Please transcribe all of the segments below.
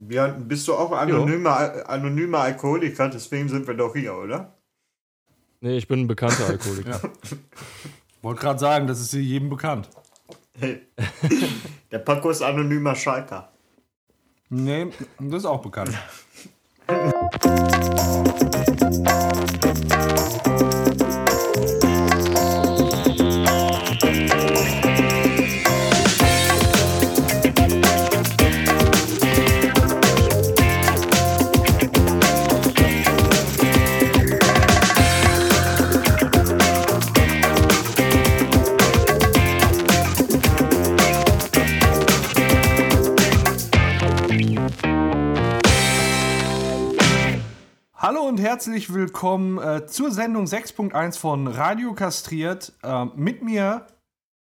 Björn, bist du auch anonymer, anonymer Alkoholiker? Deswegen sind wir doch hier, oder? Nee, ich bin ein bekannter Alkoholiker. Wollte gerade sagen, das ist hier jedem bekannt. Hey. Der Paco ist anonymer Schalker. Nee, das ist auch bekannt. herzlich willkommen äh, zur Sendung 6.1 von Radio Kastriert. Ähm, mit mir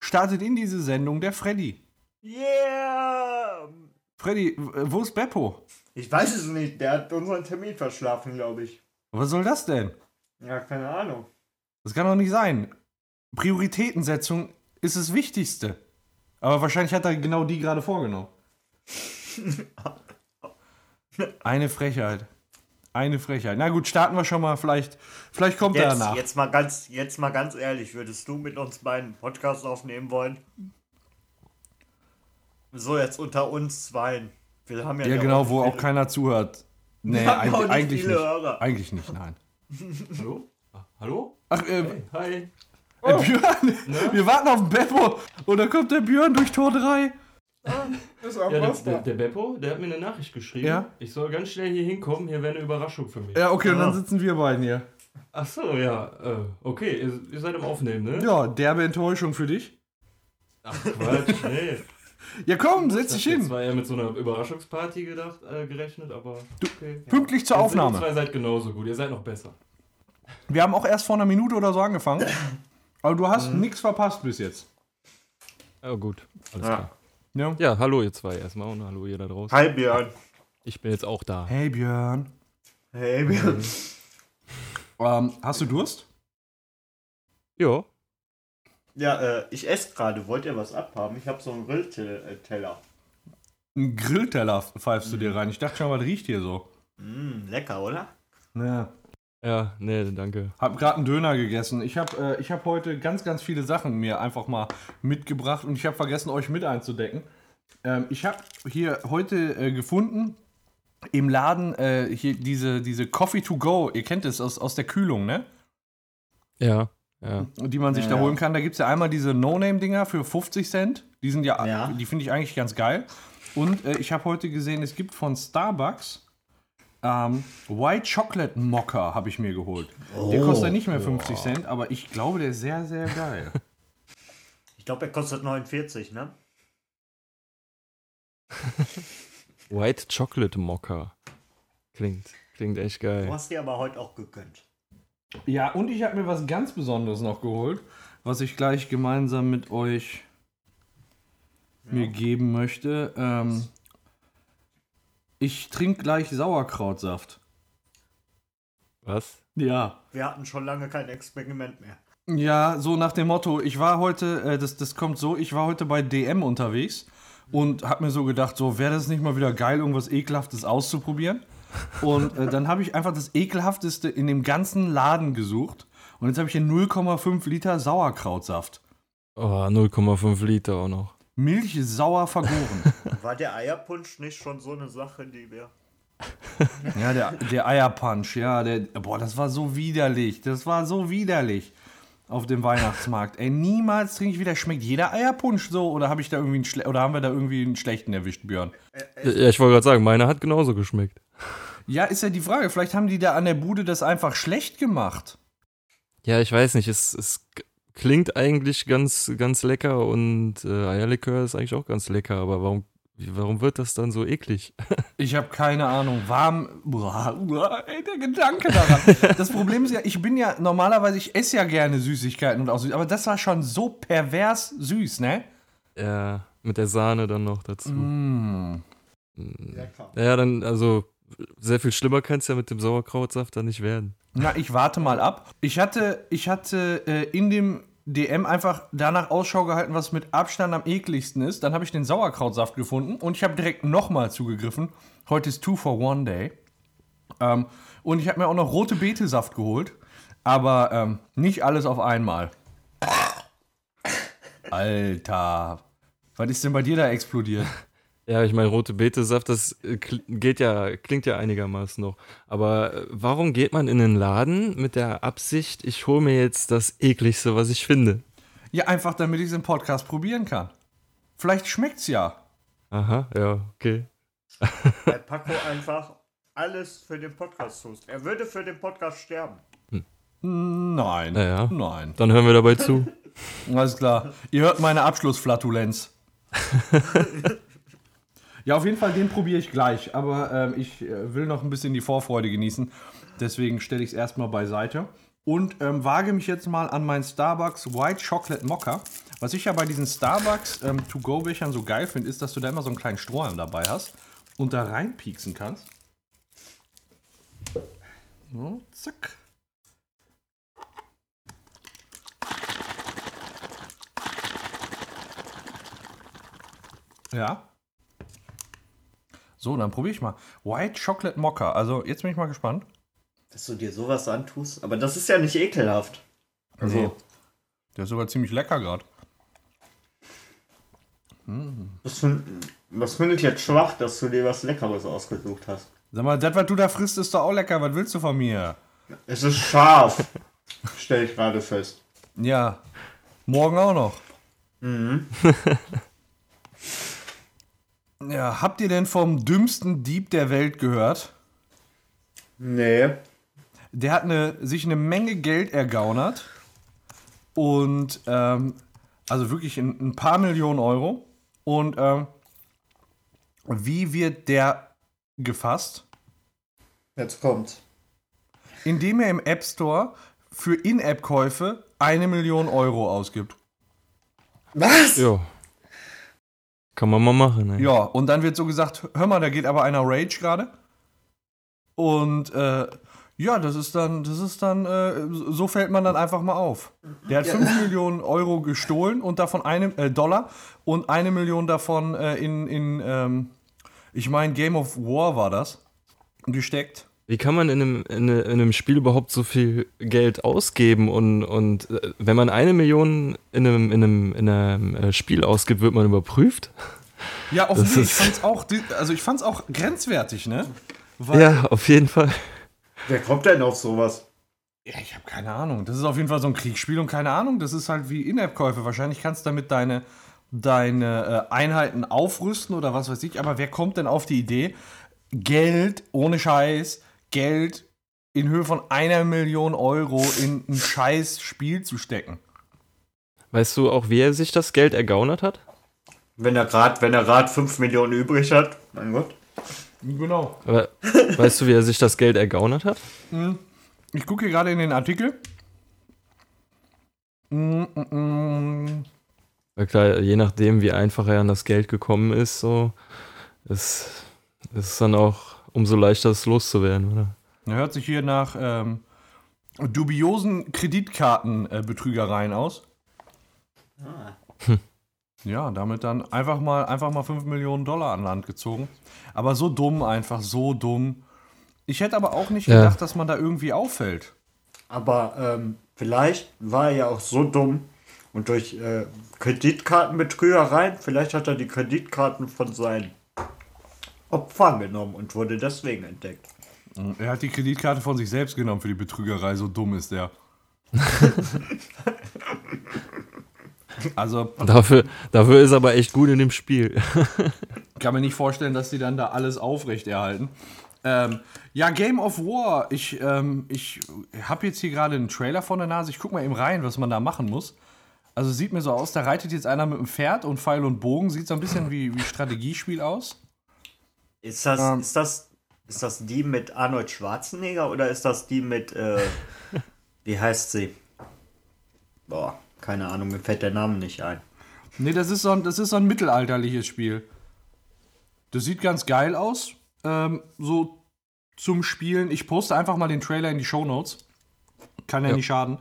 startet in diese Sendung der Freddy. Yeah! Freddy, w- wo ist Beppo? Ich weiß es nicht, der hat unseren Termin verschlafen, glaube ich. Was soll das denn? Ja, keine Ahnung. Das kann doch nicht sein. Prioritätensetzung ist das Wichtigste. Aber wahrscheinlich hat er genau die gerade vorgenommen. Eine Frechheit. Eine Frechheit. Na gut, starten wir schon mal. Vielleicht, vielleicht kommt er Jetzt, danach. jetzt, mal ganz, jetzt mal ganz ehrlich, würdest du mit uns beiden Podcast aufnehmen wollen? So, jetzt unter uns zweien. Wir haben ja, Ja, genau, wo auch keiner zuhört. Nee, Wir haben auch eigentlich, nicht eigentlich viele nicht. Hörer. Eigentlich nicht, nein. Hallo? Ah, hallo? Ach, äh, Hi. äh, Björn, wir warten auf den Beppo und dann kommt der Björn durch Tor 3. Ja, der, der, der Beppo, der hat mir eine Nachricht geschrieben. Ja? Ich soll ganz schnell hier hinkommen, hier wäre eine Überraschung für mich. Ja, okay, und dann Ah. sitzen wir beiden hier. Ach so, ja. Äh, okay, ihr, ihr seid im Aufnehmen, ne? Ja, derbe Enttäuschung für dich. Ach Quatsch, nee. Ja, komm, setz Ich dich hin. zwar eher mit so einer Überraschungsparty gedacht, äh, gerechnet, aber okay. Pünktlich zur Also, Ihr Aufnahme. zwei seid genauso gut, ihr seid noch besser. Wir haben auch erst vor einer Minute oder so angefangen. Aber du hast nichts verpasst bis jetzt. Ja, gut. Alles Ja. klar. Ja. Ja, hallo ihr zwei erstmal und hallo ihr da draußen. Hi Björn. Ich bin jetzt auch da. Hey Björn. Hey Björn. Ähm, hast du Durst? Ja. Ja, äh, ich esse gerade. Wollt ihr was abhaben? Ich habe so einen Grillteller. Einen Grillteller pfeifst du dir rein. Ich dachte schon, was riecht hier so? Mm, lecker, oder? Ja. Ja, nee, danke. Hab gerade einen Döner gegessen. Ich habe äh, ich hab heute ganz, ganz viele Sachen mir einfach mal mitgebracht und ich habe vergessen, euch mit einzudecken. Ähm, ich habe hier heute äh, gefunden im Laden äh, hier diese, diese Coffee to go. Ihr kennt es aus, aus der Kühlung, ne? Ja, ja. Die man sich Ja, da ja. holen kann. Da gibt es ja einmal diese No-Name-Dinger für 50 Cent. Die sind ja, Ja. die finde ich eigentlich ganz geil. Und äh, ich habe heute gesehen, es gibt von Starbucks ähm, White Chocolate Mocha, habe ich mir geholt. Der kostet nicht mehr 50 Cent, aber ich glaube, der ist sehr, sehr geil. Ich glaube, er kostet 49, ne? White Chocolate Mocha. Klingt, klingt echt Du geil. hast dir aber heute auch gegönnt. ja, und ich habe mir was ganz Besonderes noch geholt, was ich gleich gemeinsam mit euch mir geben möchte. Ähm, ich trinke gleich Sauerkrautsaft. Was? Ja. Wir hatten schon lange kein Experiment mehr. Ja, so nach dem Motto, ich war heute, äh, das, das kommt so, ich war heute bei DM unterwegs und hab mir so gedacht, so wäre das nicht mal wieder geil, irgendwas Ekelhaftes auszuprobieren. Und äh, dann habe ich einfach das Ekelhafteste in dem ganzen Laden gesucht. Und jetzt habe ich hier 0,5 Liter Sauerkrautsaft. Oh, 0,5 Liter auch noch. Milch sauer vergoren. War der Eierpunsch nicht schon so eine Sache, die wir. ja, der, der Eierpunch, ja, der, boah, das war so widerlich. Das war so widerlich auf dem Weihnachtsmarkt. Ey, niemals trinke ich wieder. Schmeckt jeder Eierpunsch so? Oder, hab ich da irgendwie einen schle- oder haben wir da irgendwie einen schlechten erwischt, Björn? Ja, ich wollte gerade sagen, meiner hat genauso geschmeckt. Ja, ist ja die Frage. Vielleicht haben die da an der Bude das einfach schlecht gemacht. Ja, ich weiß nicht, es, es klingt eigentlich ganz, ganz lecker und äh, Eierlikör ist eigentlich auch ganz lecker, aber warum, warum wird das dann so eklig? Ich habe keine Ahnung. Warm. Boah, boah, ey, der Gedanke daran. Das Problem ist ja, ich bin ja normalerweise, ich esse ja gerne Süßigkeiten und auch süß, aber das war schon so pervers süß, ne? Ja, mit der Sahne dann noch dazu. Mm. Lecker. Ja, dann, also, sehr viel schlimmer kann es ja mit dem Sauerkrautsaft dann nicht werden. Na, ich warte mal ab. Ich hatte, ich hatte äh, in dem DM einfach danach Ausschau gehalten, was mit Abstand am ekligsten ist. Dann habe ich den Sauerkrautsaft gefunden und ich habe direkt nochmal zugegriffen. Heute ist Two for One Day. Ähm, und ich habe mir auch noch rote Betesaft geholt. Aber ähm, nicht alles auf einmal. Alter. Was ist denn bei dir da explodiert? Ja, ich meine, rote Betesaft, das äh, geht ja, klingt ja einigermaßen noch. Aber äh, warum geht man in den Laden mit der Absicht, ich hole mir jetzt das ekligste, was ich finde? Ja, einfach damit ich es im Podcast probieren kann. Vielleicht schmeckt's ja. Aha, ja, okay. Weil Paco einfach alles für den Podcast tust. Er würde für den Podcast sterben. Nein. Naja. Nein. Dann hören wir dabei zu. Alles klar. Ihr hört meine Abschlussflatulenz. ja, auf jeden Fall, den probiere ich gleich. Aber ähm, ich äh, will noch ein bisschen die Vorfreude genießen. Deswegen stelle ich es erstmal beiseite. Und ähm, wage mich jetzt mal an meinen Starbucks White Chocolate Mocha. Was ich ja bei diesen Starbucks ähm, To-Go-Bechern so geil finde, ist, dass du da immer so einen kleinen Strohhalm dabei hast und da reinpieksen kannst. So, zack. Ja. So, dann probiere ich mal. White Chocolate Mocha. Also, jetzt bin ich mal gespannt. Dass du dir sowas antust. Aber das ist ja nicht ekelhaft. Also, Nee. Der ist sogar ziemlich lecker gerade. was, find, was finde ich jetzt schwach, dass du dir was Leckeres ausgesucht hast? Sag mal, das, was du da frisst, ist doch auch lecker. Was willst du von mir? Es ist scharf. Stell ich gerade fest. Ja. Morgen auch noch. ja, habt ihr denn vom dümmsten Dieb der Welt gehört? Nee. Der hat eine, sich eine Menge Geld ergaunert. Und, ähm, also wirklich ein, ein paar Millionen Euro. Und, ähm, wie wird der gefasst? Jetzt kommt's. Indem er im App Store für In-App-Käufe eine Million Euro ausgibt. Was? Ja. Kann man mal machen, ne? Ja, und dann wird so gesagt, hör mal, da geht aber einer Rage gerade. Und äh, ja, das ist dann, das ist dann, äh, so fällt man dann einfach mal auf. Der hat 5 Millionen Euro gestohlen und davon eine, äh, Dollar und eine Million davon äh, in, in ähm, ich meine, Game of War war das, gesteckt. Wie kann man in einem, in, in einem Spiel überhaupt so viel Geld ausgeben und, und äh, wenn man eine Million in einem, in einem, in einem äh, Spiel ausgibt, wird man überprüft? Ja, offensichtlich, ich fand's auch, also ich fand's auch grenzwertig, ne? Weil, Ja, auf jeden Fall. Wer kommt denn auf sowas? Ja, ich habe keine Ahnung. Das ist auf jeden Fall so ein Kriegsspiel und keine Ahnung. Das ist halt wie In-App-Käufe. Wahrscheinlich kannst du damit deine, deine äh, Einheiten aufrüsten oder was weiß ich. Aber wer kommt denn auf die Idee, Geld ohne Scheiß, Geld in Höhe von einer Million Euro in ein scheiß Spiel zu stecken? Weißt du auch, wie er sich das Geld ergaunert hat? Wenn er gerade, wenn er gerade 5 Millionen übrig hat, mein Gott. Genau. Aber weißt du, wie er sich das Geld ergaunert hat? Ich gucke hier gerade in den Artikel. Mm, klar, je nachdem, wie einfach er an das Geld gekommen ist, so ist, ist es dann auch umso leichter, es loszuwerden, oder? Er hört sich hier nach ähm, dubiosen Kreditkartenbetrügereien aus. Ja, damit dann einfach mal, einfach mal 5 Millionen Dollar an Land gezogen. Aber so dumm, einfach so dumm. Ich hätte aber auch nicht Ja. gedacht, dass man da irgendwie auffällt. Aber ähm, vielleicht war er ja auch so dumm und durch äh, Kreditkartenbetrügereien, vielleicht hat er die Kreditkarten von seinen Opfern genommen und wurde deswegen entdeckt. Er hat die Kreditkarte von sich selbst genommen für die Betrügerei, so dumm ist er. also, Dafür, dafür ist er aber echt gut in dem Spiel. kann mir nicht vorstellen, dass die dann da alles aufrechterhalten. Ähm, ja, Game of War. Ich, ähm, ich habe jetzt hier gerade einen Trailer vor der Nase. Ich guck mal eben rein, was man da machen muss. Also sieht mir so aus, da reitet jetzt einer mit einem Pferd und Pfeil und Bogen. Sieht so ein bisschen wie, wie Strategiespiel aus. Ist das, Ähm. ist das, ist das die mit Arnold Schwarzenegger oder ist das die mit, äh, wie heißt sie? Boah, keine Ahnung, mir fällt der Name nicht ein. Nee, das ist so ein, das ist so ein mittelalterliches Spiel. Das sieht ganz geil aus. Ähm, so zum Spielen. Ich poste einfach mal den Trailer in die Show Notes. Kann ja, Ja. nicht schaden.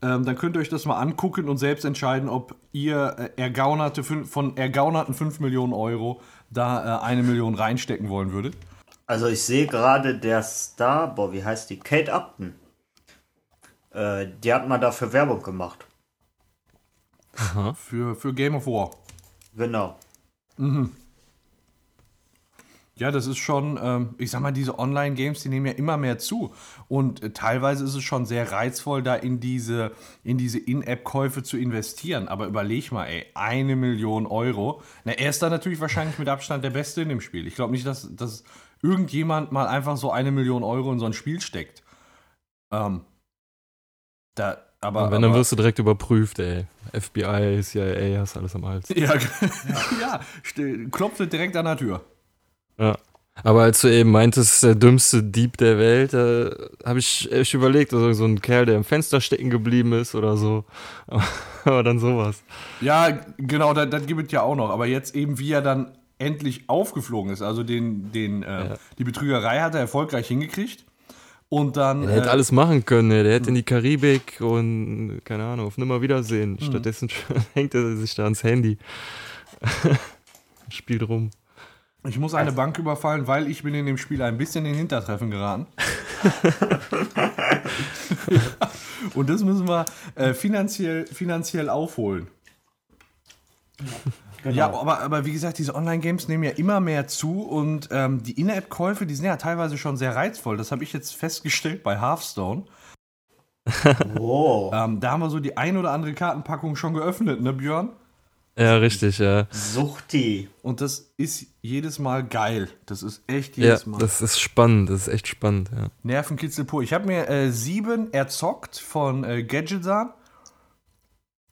Ähm, dann könnt ihr euch das mal angucken und selbst entscheiden, ob ihr äh, ergaunerte von ergaunerten 5 Millionen Euro da äh, eine Million reinstecken wollen würdet. Also ich sehe gerade der Star, boah, wie heißt die? Kate Upton. Äh, die hat mal dafür Werbung gemacht. Für, für Game of War. Genau. Ja, das ist schon, ähm, ich sag mal, diese Online-Games, die nehmen ja immer mehr zu. Und äh, teilweise ist es schon sehr reizvoll, da in diese, in diese In-App-Käufe zu investieren. Aber überleg mal, ey, eine Million Euro. Na, er ist da natürlich wahrscheinlich mit Abstand der Beste in dem Spiel. Ich glaube nicht, dass, dass irgendjemand mal einfach so eine Million Euro in so ein Spiel steckt. Ähm, da, aber. Und wenn, dann aber, wirst du direkt überprüft, ey. FBI, CIA, hast alles am Hals. Ja, ja st- klopft direkt an der Tür. Ja. Aber als du eben meintest, der dümmste Dieb der Welt, äh, habe ich echt überlegt, also so ein Kerl, der im Fenster stecken geblieben ist oder so. Aber dann sowas. Ja, genau, das, das gibt es ja auch noch. Aber jetzt eben, wie er dann endlich aufgeflogen ist, also den, den, äh, Ja. die Betrügerei hat er erfolgreich hingekriegt. Und dann. Der hätte äh, alles machen können, der hätte in die Karibik und keine Ahnung, auf Nimmerwiedersehen. Stattdessen hängt er sich da ans Handy. Spielt rum. Ich muss eine Bank überfallen, weil ich bin in dem Spiel ein bisschen in Hintertreffen geraten. Und das müssen wir äh, finanziell, finanziell aufholen. genau. Ja, aber, aber wie gesagt, diese Online-Games nehmen ja immer mehr zu und ähm, die In-App-Käufe, die sind ja teilweise schon sehr reizvoll. Das habe ich jetzt festgestellt bei Hearthstone. Oh, Ähm, da haben wir so die ein oder andere Kartenpackung schon geöffnet, ne, Björn? Ja, richtig, ja. Suchti. Und das ist jedes Mal geil. Das ist echt Ja, jedes Mal. das ist spannend, das ist echt spannend, ja. Nervenkitzel pur. Ich habe mir äh, sieben erzockt von äh, Gadgetzan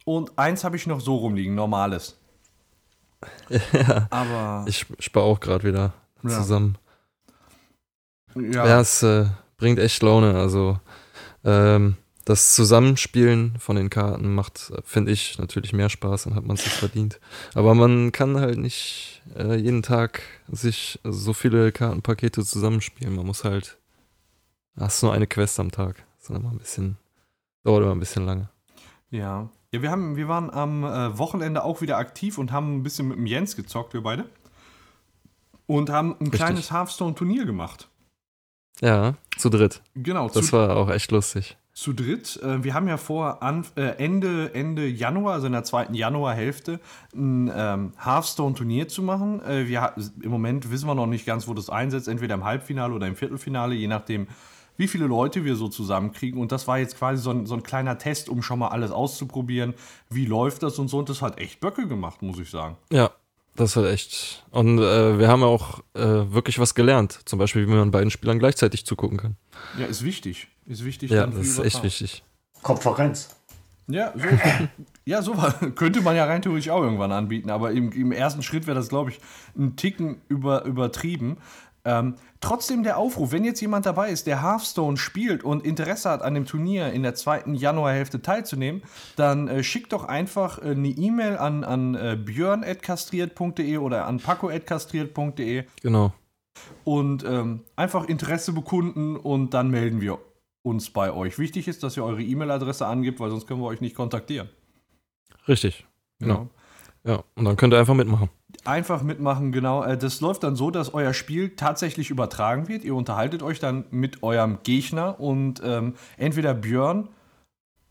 und eins habe ich noch so rumliegen, normales. Aber Ich spare auch gerade wieder Ja. zusammen. ja, Ja, es äh, bringt echt Laune. Also ähm, das Zusammenspielen von den Karten macht, äh, finde ich, natürlich mehr Spaß, dann hat man es sich verdient. Aber man kann halt nicht äh, jeden Tag sich so viele Kartenpakete zusammenspielen. Man muss halt, hast nur eine Quest am Tag. Das ist dann immer ein bisschen, dauert immer ein bisschen lange. ja. Ja, wir, haben, wir waren am äh, Wochenende auch wieder aktiv und haben ein bisschen mit dem Jens gezockt, wir beide. Und haben ein Richtig. kleines Hearthstone-Turnier gemacht. Ja, zu dritt. Genau, Das war auch echt lustig. Zu dritt. Äh, wir haben ja vor an, äh, Ende, Ende Januar, also in der zweiten Januarhälfte, ein ähm, Hearthstone-Turnier zu machen. Äh, wir, Im Moment wissen wir noch nicht ganz, wo das einsetzt, entweder im Halbfinale oder im Viertelfinale, je nachdem, wie viele Leute wir so zusammenkriegen. Und das war jetzt quasi so ein, so ein kleiner Test, um schon mal alles auszuprobieren. Wie läuft das und so. Und das hat echt Böcke gemacht, muss ich sagen. Ja, das war echt. Und äh, wir haben auch äh, wirklich was gelernt. Zum Beispiel, wie man beiden Spielern gleichzeitig zugucken kann. Ja, ist wichtig. Ist wichtig. Ja, das ist echt wichtig. Konferenz. Ja, so, ja, so war- könnte man ja rein theoretisch auch irgendwann anbieten, aber im, im ersten Schritt wäre das, glaube ich, ein Ticken über, übertrieben. Ähm, trotzdem der Aufruf, wenn jetzt jemand dabei ist, der Hearthstone spielt und Interesse hat, an dem Turnier in der zweiten Januarhälfte teilzunehmen, dann äh, schickt doch einfach äh, eine E-Mail an, an äh, björn.kastriert.de oder an paco.kastriert.de Genau. und ähm, einfach Interesse bekunden und dann melden wir uns bei euch. Wichtig ist, dass ihr eure E-Mail-Adresse angibt, weil sonst können wir euch nicht kontaktieren. Richtig. Genau. Ja, und dann könnt ihr einfach mitmachen. Einfach mitmachen, genau. Äh, Das läuft dann so, dass euer Spiel tatsächlich übertragen wird. Ihr unterhaltet euch dann mit eurem Gegner und ähm, entweder Björn,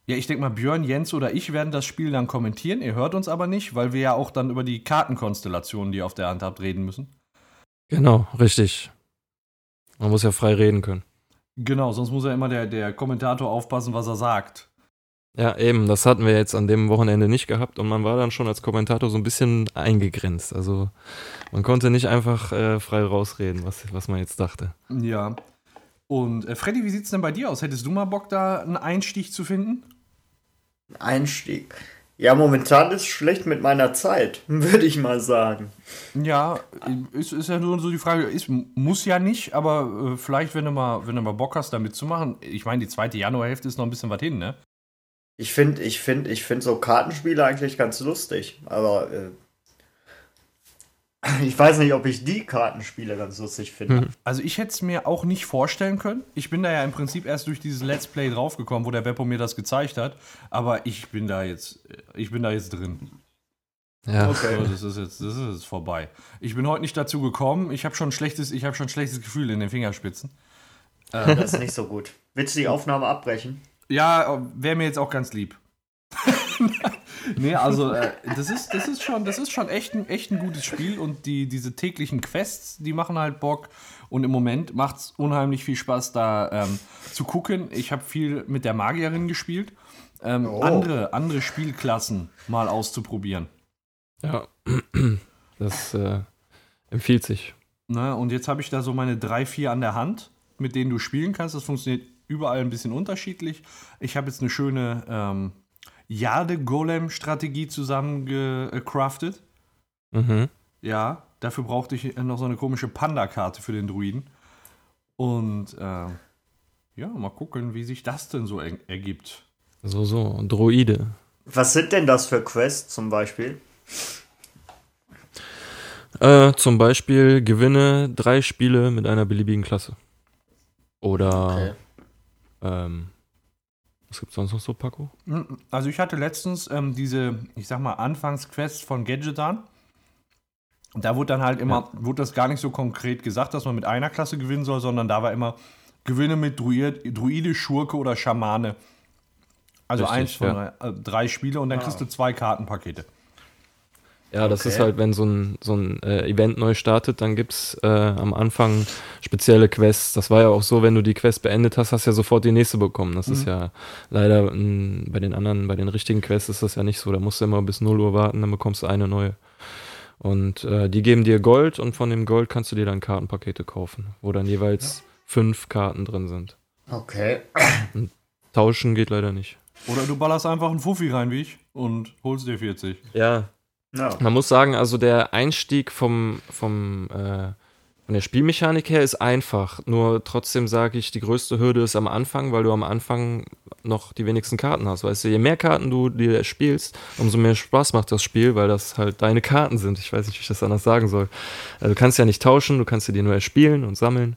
ja, ich denke mal, Björn, Jens oder ich werden das Spiel dann kommentieren. Ihr hört uns aber nicht, weil wir ja auch dann über die Kartenkonstellationen, die ihr auf der Hand habt, reden müssen. Genau, richtig. Man muss ja frei reden können. Genau, sonst muss ja immer der, der Kommentator aufpassen, was er sagt. Ja, eben, das hatten wir jetzt an dem Wochenende nicht gehabt und man war dann schon als Kommentator so ein bisschen eingegrenzt. Also man konnte nicht einfach äh, frei rausreden, was, was man jetzt dachte. Ja. Und äh, Freddy, wie sieht's denn bei dir aus? Hättest du mal Bock, da einen Einstich zu finden? Einstieg. Ja, momentan ist schlecht mit meiner Zeit, würde ich mal sagen. Ja, ist, ist ja nur so die Frage, ist, muss ja nicht, aber äh, vielleicht, wenn du, mal, wenn du mal Bock hast, da mitzumachen. Ich meine, die zweite Januarhälfte ist noch ein bisschen was hin, ne? Ich finde, ich finde, ich finde so Kartenspiele eigentlich ganz lustig, aber äh, ich weiß nicht, ob ich die Kartenspiele ganz lustig finde. Also ich hätte es mir auch nicht vorstellen können. Ich bin da ja im Prinzip erst durch dieses Let's Play draufgekommen, wo der Beppo mir das gezeigt hat. Aber ich bin da jetzt, ich bin da jetzt drin. Ja. Okay. So, das ist jetzt, das ist jetzt vorbei. Ich bin heute nicht dazu gekommen. Ich habe schon schlechtes, ich habe schon ein schlechtes Gefühl in den Fingerspitzen. Das ist nicht so gut. Willst du die Aufnahme abbrechen? Ja, wäre mir jetzt auch ganz lieb. nee, also äh, das ist, das ist schon, das ist schon echt ein, echt ein gutes Spiel und die, diese täglichen Quests, die machen halt Bock. Und im Moment macht es unheimlich viel Spaß, da ähm, zu gucken. Ich habe viel mit der Magierin gespielt. Ähm, Oh. andere, andere Spielklassen mal auszuprobieren. Ja. Das äh, empfiehlt sich. Ne? Und jetzt habe ich da so meine drei, vier an der Hand, mit denen du spielen kannst. Das funktioniert überall ein bisschen unterschiedlich. Ich habe jetzt eine schöne ähm, Jade-Golem-Strategie zusammengecraftet. Mhm. Ja, dafür brauchte ich noch so eine komische Panda-Karte für den Druiden. Und äh, ja, mal gucken, wie sich das denn so er ergibt. So, so. Droide. Was sind denn das für Quests zum Beispiel? Äh, zum Beispiel gewinne drei Spiele mit einer beliebigen Klasse. Oder Okay. Ähm, was gibt's sonst noch so, Paco? Also ich hatte letztens ähm, diese, ich sag mal, Anfangsquests von Gadgetan. Da wurde dann halt immer, wurde das gar nicht so konkret gesagt, dass man mit einer Klasse gewinnen soll, sondern da war immer Gewinne mit Druid, Druide, Schurke oder Schamane. Also Richtig, eins von ja. drei, äh, drei Spiele und dann Ah. kriegst du zwei Kartenpakete. Ja, das Okay. ist halt, wenn so ein, so ein äh, Event neu startet, dann gibt's äh, am Anfang spezielle Quests. Das war ja auch so, wenn du die Quest beendet hast, hast du ja sofort die nächste bekommen. Das ist ja leider m, bei den anderen, bei den richtigen Quests ist das ja nicht so. Da musst du immer bis 0 Uhr warten, dann bekommst du eine neue. Und äh, die geben dir Gold und von dem Gold kannst du dir dann Kartenpakete kaufen, wo dann jeweils fünf Karten drin sind. Okay. Tauschen geht leider nicht. Oder du ballerst einfach einen Fuffi rein wie ich und holst dir 40. Ja, Ja. Man muss sagen, also der Einstieg vom, vom, äh, von der Spielmechanik her ist einfach. Nur trotzdem sage ich, die größte Hürde ist am Anfang, weil du am Anfang noch die wenigsten Karten hast. Weißt du, je mehr Karten du dir spielst, umso mehr Spaß macht das Spiel, weil das halt deine Karten sind. Ich weiß nicht, wie ich das anders sagen soll. Also du kannst ja nicht tauschen, du kannst sie dir nur erspielen und sammeln.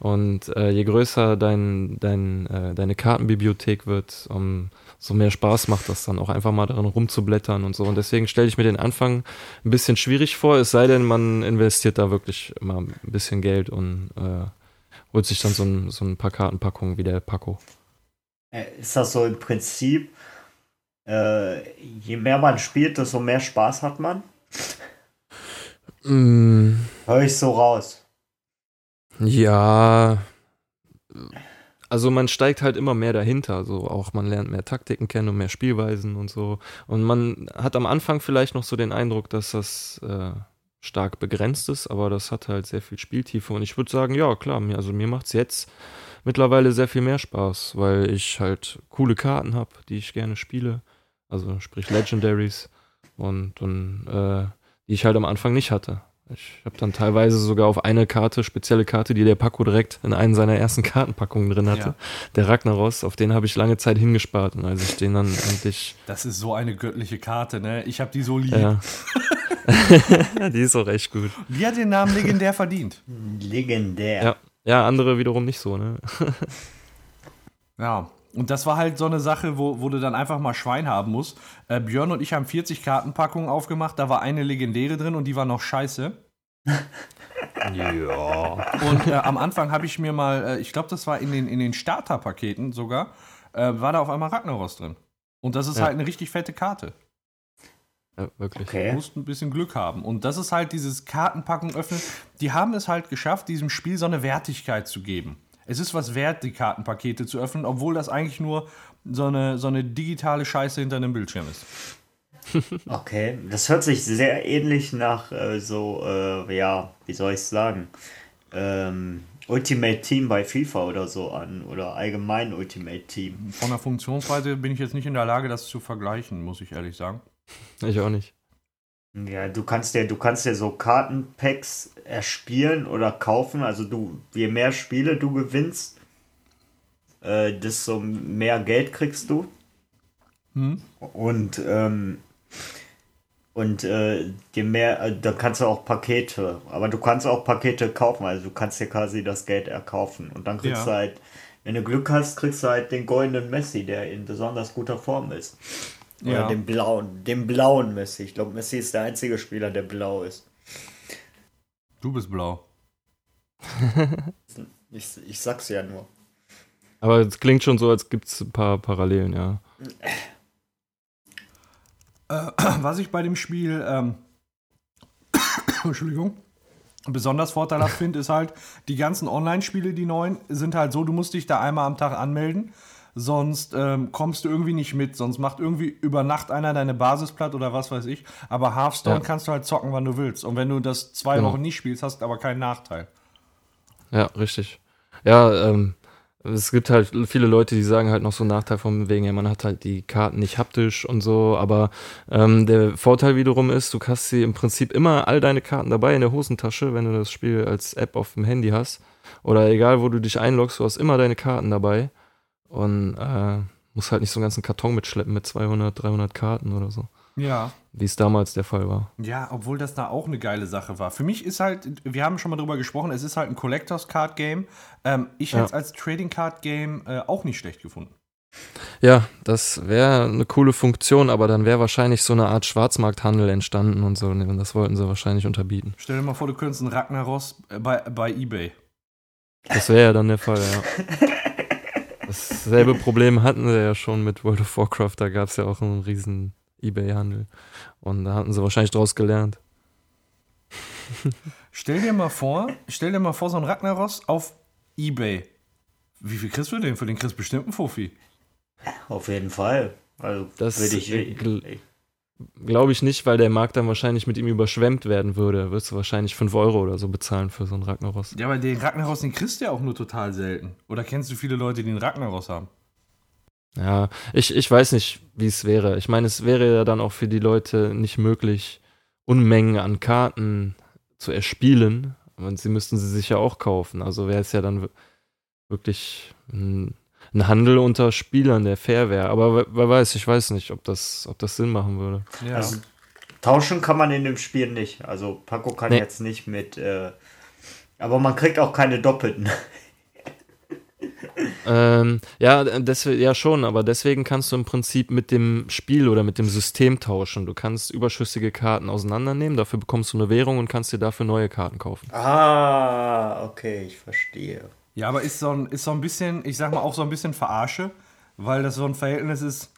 Und äh, je größer dein, dein, äh, deine Kartenbibliothek wird, umso mehr Spaß macht das dann auch einfach mal darin rumzublättern und so. Und deswegen stelle ich mir den Anfang ein bisschen schwierig vor, es sei denn, man investiert da wirklich mal ein bisschen Geld und äh, holt sich dann so ein, so ein paar Kartenpackungen wie der Paco. Äh, Ist das so im Prinzip, äh, je mehr man spielt, desto mehr Spaß hat man? Mm, Hör ich so raus. ja. Also man steigt halt immer mehr dahinter, so auch man lernt mehr Taktiken kennen und mehr Spielweisen und so. Und man hat am Anfang vielleicht noch so den Eindruck, dass das äh, stark begrenzt ist, aber das hat halt sehr viel Spieltiefe. Und ich würde sagen, ja, klar, mir, also mir macht es jetzt mittlerweile sehr viel mehr Spaß, weil ich halt coole Karten habe, die ich gerne spiele. Also sprich Legendaries und, und äh, die ich halt am Anfang nicht hatte. Ich habe dann teilweise sogar auf eine Karte, spezielle Karte, die der Paco direkt in einen seiner ersten Kartenpackungen drin hatte. Ja. Der Ragnaros, auf den habe ich lange Zeit hingespart. Und als ich den dann endlich, Das ist so eine göttliche Karte, ne? Ich habe die so lieb. ja. die ist auch echt gut. Die hat den Namen legendär verdient. Legendär. Ja. Ja, andere wiederum nicht so, ne? Ja. Und das war halt so eine Sache, wo, wo du dann einfach mal Schwein haben musst. Äh, Björn und ich haben 40 Kartenpackungen aufgemacht, da war eine legendäre drin und die war noch scheiße. ja. Und äh, am Anfang habe ich mir mal, äh, ich glaube, das war in den, in den Starterpaketen sogar, äh, war da auf einmal Ragnaros drin. Und das ist Ja. halt eine richtig fette Karte. ja wirklich. Du Okay. musst ein bisschen Glück haben. Und das ist halt dieses Kartenpacken öffnen. Die haben es halt geschafft, diesem Spiel so eine Wertigkeit zu geben. Es ist was wert, die Kartenpakete zu öffnen, obwohl das eigentlich nur so eine, so eine digitale Scheiße hinter einem Bildschirm ist. Okay, das hört sich sehr ähnlich nach äh, so, äh, ja, wie soll ich sagen, ähm, Ultimate Team bei FIFA oder so an oder allgemein Ultimate Team. Von der Funktionsweise bin ich jetzt nicht in der Lage, das zu vergleichen, muss ich ehrlich sagen. Ich auch nicht. Ja, du kannst dir, du kannst dir so Kartenpacks erspielen oder kaufen. Also du, je mehr Spiele du gewinnst, äh, desto mehr Geld kriegst du. Hm? Und ähm, Und äh, je mehr, äh, da kannst du auch Pakete, aber du kannst auch Pakete kaufen, also du kannst dir quasi das Geld erkaufen. Und dann kriegst Ja. du halt, wenn du Glück hast, kriegst du halt den goldenen Messi, der in besonders guter Form ist. Oder Ja. den blauen, den blauen Messi. Ich glaube, Messi ist der einzige Spieler, der blau ist. Du bist blau. Ich, ich sag's ja nur. Aber es klingt schon so, als gibt es ein paar Parallelen, ja. Äh, was ich bei dem Spiel, ähm, Entschuldigung, besonders vorteilhaft finde, ist halt, die ganzen Online-Spiele, die neuen, sind halt so, du musst dich da einmal am Tag anmelden, sonst ähm, kommst du irgendwie nicht mit, sonst macht irgendwie über Nacht einer deine Basis platt oder was weiß ich. Aber Hearthstone Ja. kannst du halt zocken, wann du willst. Und wenn du das zwei Genau. Wochen nicht spielst, hast du aber keinen Nachteil. Ja, richtig. Ja, ähm, es gibt halt viele Leute, die sagen halt noch so einen Nachteil von wegen, ja, man hat halt die Karten nicht haptisch und so, aber ähm, der Vorteil wiederum ist, du hast sie im Prinzip immer all deine Karten dabei in der Hosentasche, wenn du das Spiel als App auf dem Handy hast. Oder egal, wo du dich einloggst, du hast immer deine Karten dabei und äh, musst halt nicht so einen ganzen Karton mitschleppen mit 200, 300 Karten oder so, Ja. wie es damals der Fall war. Ja, obwohl das da auch eine geile Sache war. Für mich ist halt, wir haben schon mal drüber gesprochen, es ist halt ein Collectors Card Game. Ähm, ich Ja. hätte es als Trading Card Game äh, auch nicht schlecht gefunden. Ja, das wäre eine coole Funktion, aber dann wäre wahrscheinlich so eine Art Schwarzmarkthandel entstanden und so. Und das wollten sie wahrscheinlich unterbieten. Stell dir mal vor, du könntest einen Ragnaros äh, bei, bei eBay. Das wäre ja dann der Fall, ja. Dasselbe Problem hatten sie ja schon mit World of Warcraft. Da gab es ja auch einen riesen Ebay-Handel. Und da hatten sie wahrscheinlich draus gelernt. Stell dir mal vor, stell dir mal vor, so ein Ragnaros auf eBay. Wie viel kriegst du denn für den? Kriegst bestimmt einen Fuffi. Auf jeden Fall. Also Das, würde ich. äh, gl- Glaube ich nicht, weil der Markt dann wahrscheinlich mit ihm überschwemmt werden würde. Würdest du wahrscheinlich 5 Euro oder so bezahlen für so einen Ragnaros. Ja, aber den Ragnaros, den kriegst du ja auch nur total selten. Oder kennst du viele Leute, die einen Ragnaros haben? Ja, ich, ich weiß nicht, wie es wäre. Ich meine, es wäre ja dann auch für die Leute nicht möglich, Unmengen an Karten zu erspielen. Und sie müssten sie sich ja auch kaufen. Also wäre es ja dann wir- wirklich ein, ein Handel unter Spielern, der fair wäre. Aber wer, weiß, ich weiß nicht, ob das, ob das Sinn machen würde. Ja. Also, tauschen kann man in dem Spiel nicht. Also Paco kann Nee. jetzt nicht mit. Äh, aber man kriegt auch keine doppelten. Ähm, ja, deswegen, ja schon, aber deswegen kannst du im Prinzip mit dem Spiel oder mit dem System tauschen. Du kannst überschüssige Karten auseinandernehmen, dafür bekommst du eine Währung und kannst dir dafür neue Karten kaufen. Ah, okay, ich verstehe. Ja, aber ist so, ein, ist so ein bisschen, ich sag mal, auch so ein bisschen Verarsche, weil das so ein Verhältnis ist,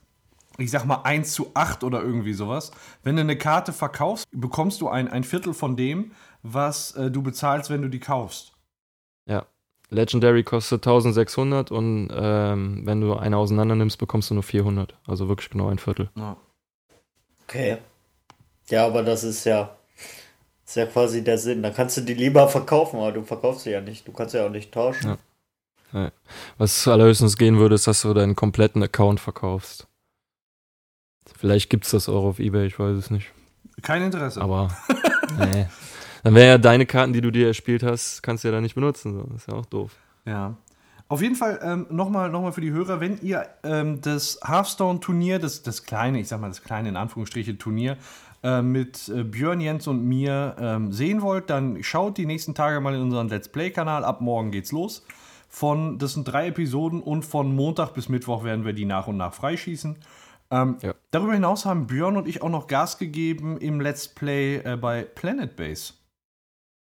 ich sag mal, 1 zu 8 oder irgendwie sowas. Wenn du eine Karte verkaufst, bekommst du ein, ein Viertel von dem, was äh, du bezahlst, wenn du die kaufst. Ja. Legendary kostet 1600 und ähm, wenn du eine auseinander nimmst, bekommst du nur 400. Also wirklich genau ein Viertel. Okay. Ja, aber das ist ja. Ist ja quasi der Sinn. Da kannst du die lieber verkaufen, aber du verkaufst sie ja nicht. Du kannst ja auch nicht tauschen. Ja. Was allerhöchstens gehen würde, ist, dass du deinen kompletten Account verkaufst. Vielleicht gibt es das auch auf Ebay, ich weiß es nicht. Kein Interesse. Aber, nee. Dann wären ja deine Karten, die du dir erspielt hast, kannst du ja dann nicht benutzen. Das ist ja auch doof. Ja. Auf jeden Fall ähm, nochmal noch mal für die Hörer, wenn ihr ähm, das Hearthstone-Turnier, das, das kleine, ich sag mal das kleine in Anführungsstriche Turnier, äh, mit äh, Björn, Jens und mir ähm, sehen wollt, dann schaut die nächsten Tage mal in unseren Let's Play-Kanal. Ab morgen geht's los. Von, das sind drei Episoden und von Montag bis Mittwoch werden wir die nach und nach freischießen. Ähm, Ja. Darüber hinaus haben Björn und ich auch noch Gas gegeben im Let's Play äh, bei Planet Base.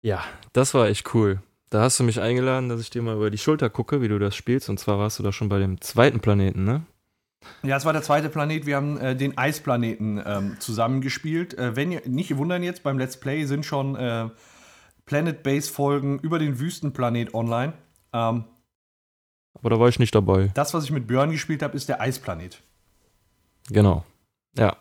Ja, das war echt cool. Da hast du mich eingeladen, dass ich dir mal über die Schulter gucke, wie du das spielst. Und zwar warst du da schon bei dem zweiten Planeten, ne? Ja, es war der zweite Planet. Wir haben äh, den Eisplaneten ähm, zusammengespielt. Äh, wenn ihr nicht wundern jetzt, beim Let's Play sind schon äh, Planet Base Folgen über den Wüstenplanet online. Ähm, Aber da war ich nicht dabei. das, was ich mit Björn gespielt habe, ist der Eisplanet. Genau. Ja.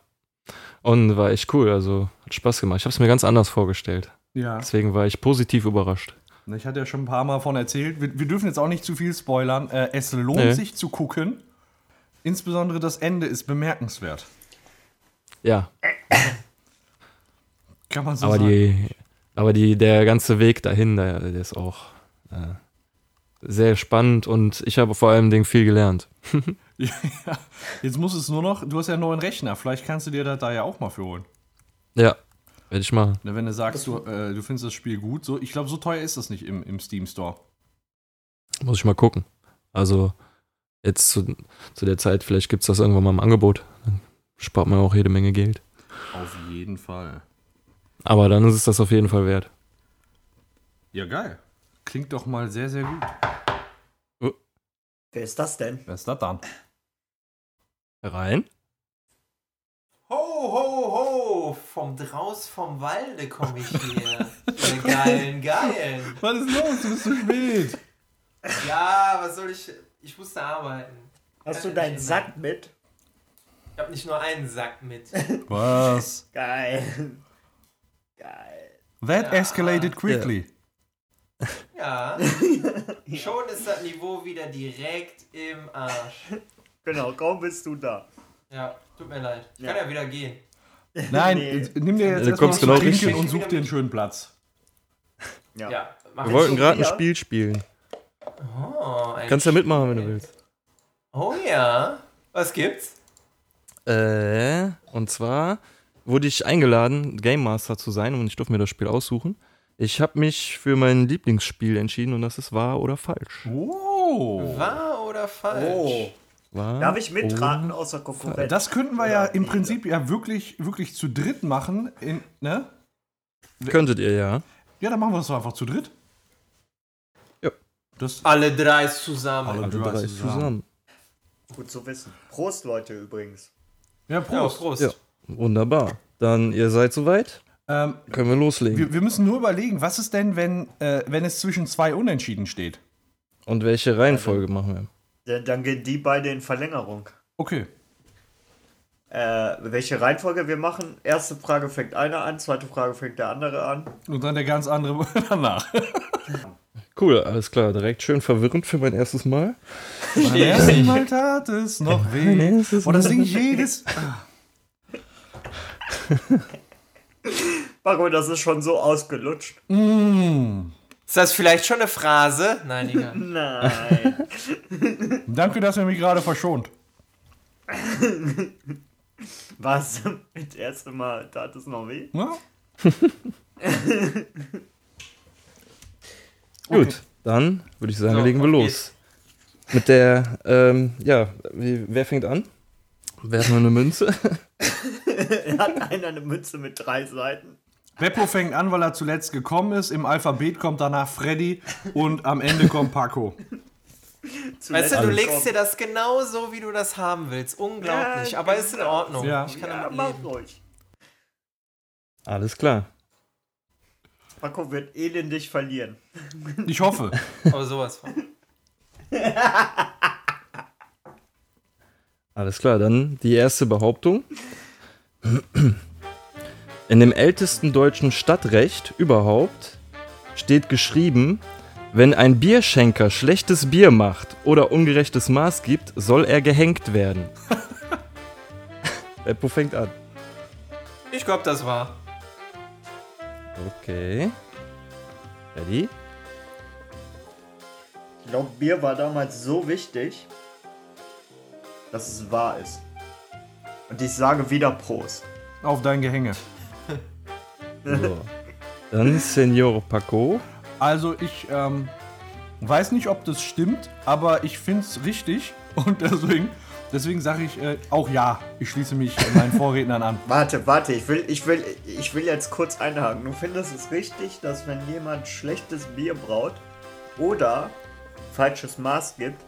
Und war echt cool. Also hat Spaß gemacht. Ich habe es mir ganz anders vorgestellt. Ja. Deswegen war ich positiv überrascht. Ich hatte ja schon ein paar Mal davon erzählt. Wir, wir dürfen jetzt auch nicht zu viel spoilern. Äh, es lohnt Nee. sich zu gucken. Insbesondere das Ende ist bemerkenswert. Ja, Kann man so aber sagen. die, aber die, der ganze Weg dahin, der, der ist auch äh, sehr spannend und ich habe vor allem Dingen viel gelernt. Ja, jetzt muss es nur noch, du hast ja einen neuen Rechner, vielleicht kannst du dir das da ja auch mal für holen. Ja, werde ich. Ne, Wenn du sagst, du, äh, du findest das Spiel gut, so, ich glaube, so teuer ist das nicht im, im Steam Store. Muss ich mal gucken. Also jetzt zu, zu der Zeit, vielleicht gibt es das irgendwann mal im Angebot. Dann spart man auch jede Menge Geld. Auf jeden Fall. Aber dann ist es das auf jeden Fall wert. Ja, geil. Klingt doch mal sehr, sehr gut. Wer ist das denn? Wer ist das dann? Rein? Ho, ho, ho! Vom Draus vom Walde komme ich hier. Geilen, geilen. Was ist los? Du bist zu spät. Ja, was soll ich. Ich musste arbeiten. Hast Kann du deinen Sack mit? Ich habe nicht nur einen Sack mit. Was? Geil. Geil. That Ja. escalated quickly. Ja. Schon ist das Niveau wieder direkt im Arsch. Genau, kaum bist du da. Ja, tut mir leid. Ich Ja. kann ja wieder gehen. Nein, Nee. äh, nimm dir jetzt Du erstmal genau trinken richtig. und such dir einen schönen Platz. Ja. Ja, Wir wollten gerade ein ja. Spiel spielen. Oh, Kannst ja mitmachen, wenn du willst. Oh ja. Was gibt's? Äh, und zwar wurde ich eingeladen, Game Master zu sein und ich durfte mir das Spiel aussuchen. Ich habe mich für mein Lieblingsspiel entschieden und das ist wahr oder falsch. Oh. Wahr oder falsch? Oh. Wahr Darf ich mitraten außer Konkurrenz? Das könnten wir ja im? Prinzip ja wirklich, wirklich zu dritt machen. In, ne? Könntet ihr ja. Ja, dann machen wir das doch einfach zu dritt. Das, Alle drei zusammen. Alle Alle drei drei zusammen. zusammen. Gut zu wissen. Prost, Leute, übrigens. ja, Ja, Prost. Prost. Ja. Wunderbar. Dann, ihr seid soweit? Ähm, Können wir loslegen. wir, wir müssen nur überlegen, was ist denn, wenn, äh, wenn es zwischen zwei Unentschieden steht? Und welche Reihenfolge machen wir? Dann, dann gehen die beide in Verlängerung. Okay. Äh, welche Reihenfolge wir machen? Erste Frage fängt einer an, zweite Frage fängt der andere an. Und dann der ganz andere danach. Cool, alles klar. Direkt schön verwirrend für mein erstes Mal. Beim ersten Mal tat es noch weh. erstes Und das Ding jedes. Marco, das ist schon so ausgelutscht. Mm. Ist das vielleicht schon eine Phrase? Nein, egal. Nein. Danke, dass ihr mich gerade verschont. Was? Das erste Mal tat es noch weh? Ja? Gut, dann würde ich sagen, So, legen wir los. geht's. Mit der, ähm, ja, wie, wer fängt an? Werfen wir eine Münze? Hat einer eine Münze mit drei Seiten? Beppo fängt an, weil er zuletzt gekommen ist. Im Alphabet kommt danach Freddy und am Ende kommt Paco. Weißt du, du legst kommt- dir das genau so, wie du das haben willst. Unglaublich. Ja, aber ist in Ordnung. Ja. Ich kann Ja, damit leben. Alles klar. Paco wird elendig verlieren. Ich hoffe. Aber sowas von. Alles klar, dann die erste Behauptung. In dem ältesten deutschen Stadtrecht überhaupt steht geschrieben, wenn ein Bierschenker schlechtes Bier macht oder ungerechtes Maß gibt, soll er gehängt werden. Beppo fängt an. Ich glaube, das war. Okay. Ready? Ich glaube, Bier war damals so wichtig, dass es wahr ist. Und ich sage wieder Prost. Auf dein Gehänge. So. Dann Senor Paco. Also ich ähm, weiß nicht, ob das stimmt, aber ich finde es richtig. Und deswegen, deswegen sage ich äh, auch ja. Ich schließe mich meinen Vorrednern an. Warte, warte, ich will, ich will, ich will jetzt kurz einhaken. Du findest es richtig, dass wenn jemand schlechtes Bier braut oder falsches Maß gibt,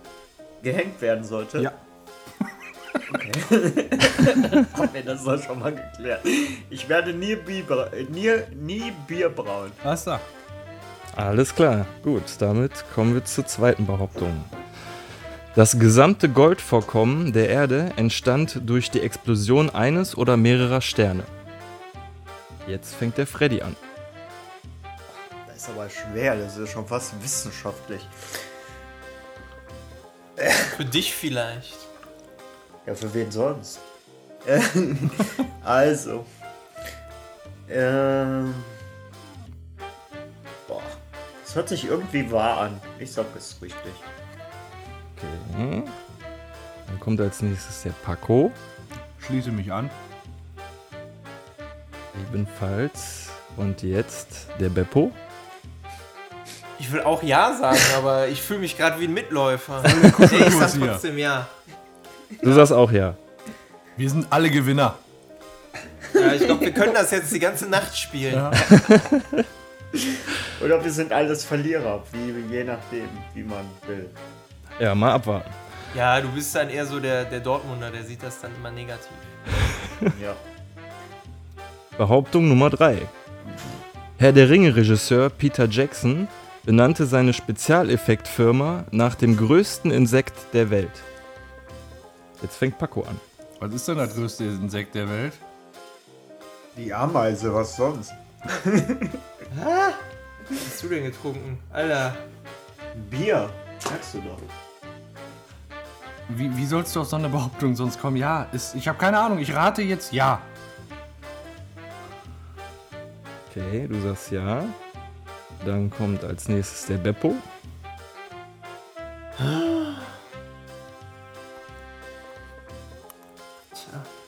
gehängt werden sollte? Ja. Haben wir das doch schon mal geklärt. Ich werde nie Bier, nie, nie Bier brauen. Was da? Alles klar, gut, damit kommen wir zur zweiten Behauptung. Das gesamte Goldvorkommen der Erde entstand durch die Explosion eines oder mehrerer Sterne. Jetzt fängt der Freddy an. Das ist aber schwer, das ist schon fast wissenschaftlich. Für dich vielleicht. Ja, für wen sonst? Also. Ähm. Boah. Das hört sich irgendwie wahr an. Ich sag es richtig. Okay. Dann kommt als nächstes der Paco. Schließe mich an. Ebenfalls. Und jetzt der Beppo. Ich will auch Ja sagen, aber ich fühle mich gerade wie ein Mitläufer. ich sag trotzdem Ja. Du sagst auch ja. Wir sind alle Gewinner. Ja, ich glaube, wir können das jetzt die ganze Nacht spielen. Ja. Oder wir sind alles Verlierer, wie, je nachdem, wie man will. Ja, mal abwarten. Ja, du bist dann eher so der, der Dortmunder, der sieht das dann immer negativ. Ja. Behauptung Nummer 3. Herr der Ringe-Regisseur Peter Jackson benannte seine Spezialeffektfirma nach dem größten Insekt der Welt. Jetzt fängt Paco an. Was ist denn das größte Insekt der Welt? Die Ameise, was sonst? Was hast du denn getrunken? Alter. Bier, sagst du doch. Wie, wie sollst du auf so eine Behauptung sonst kommen? Ja, ist, ich habe keine Ahnung. Ich rate jetzt ja. Okay, du sagst ja. Dann kommt als nächstes der Beppo. Tja,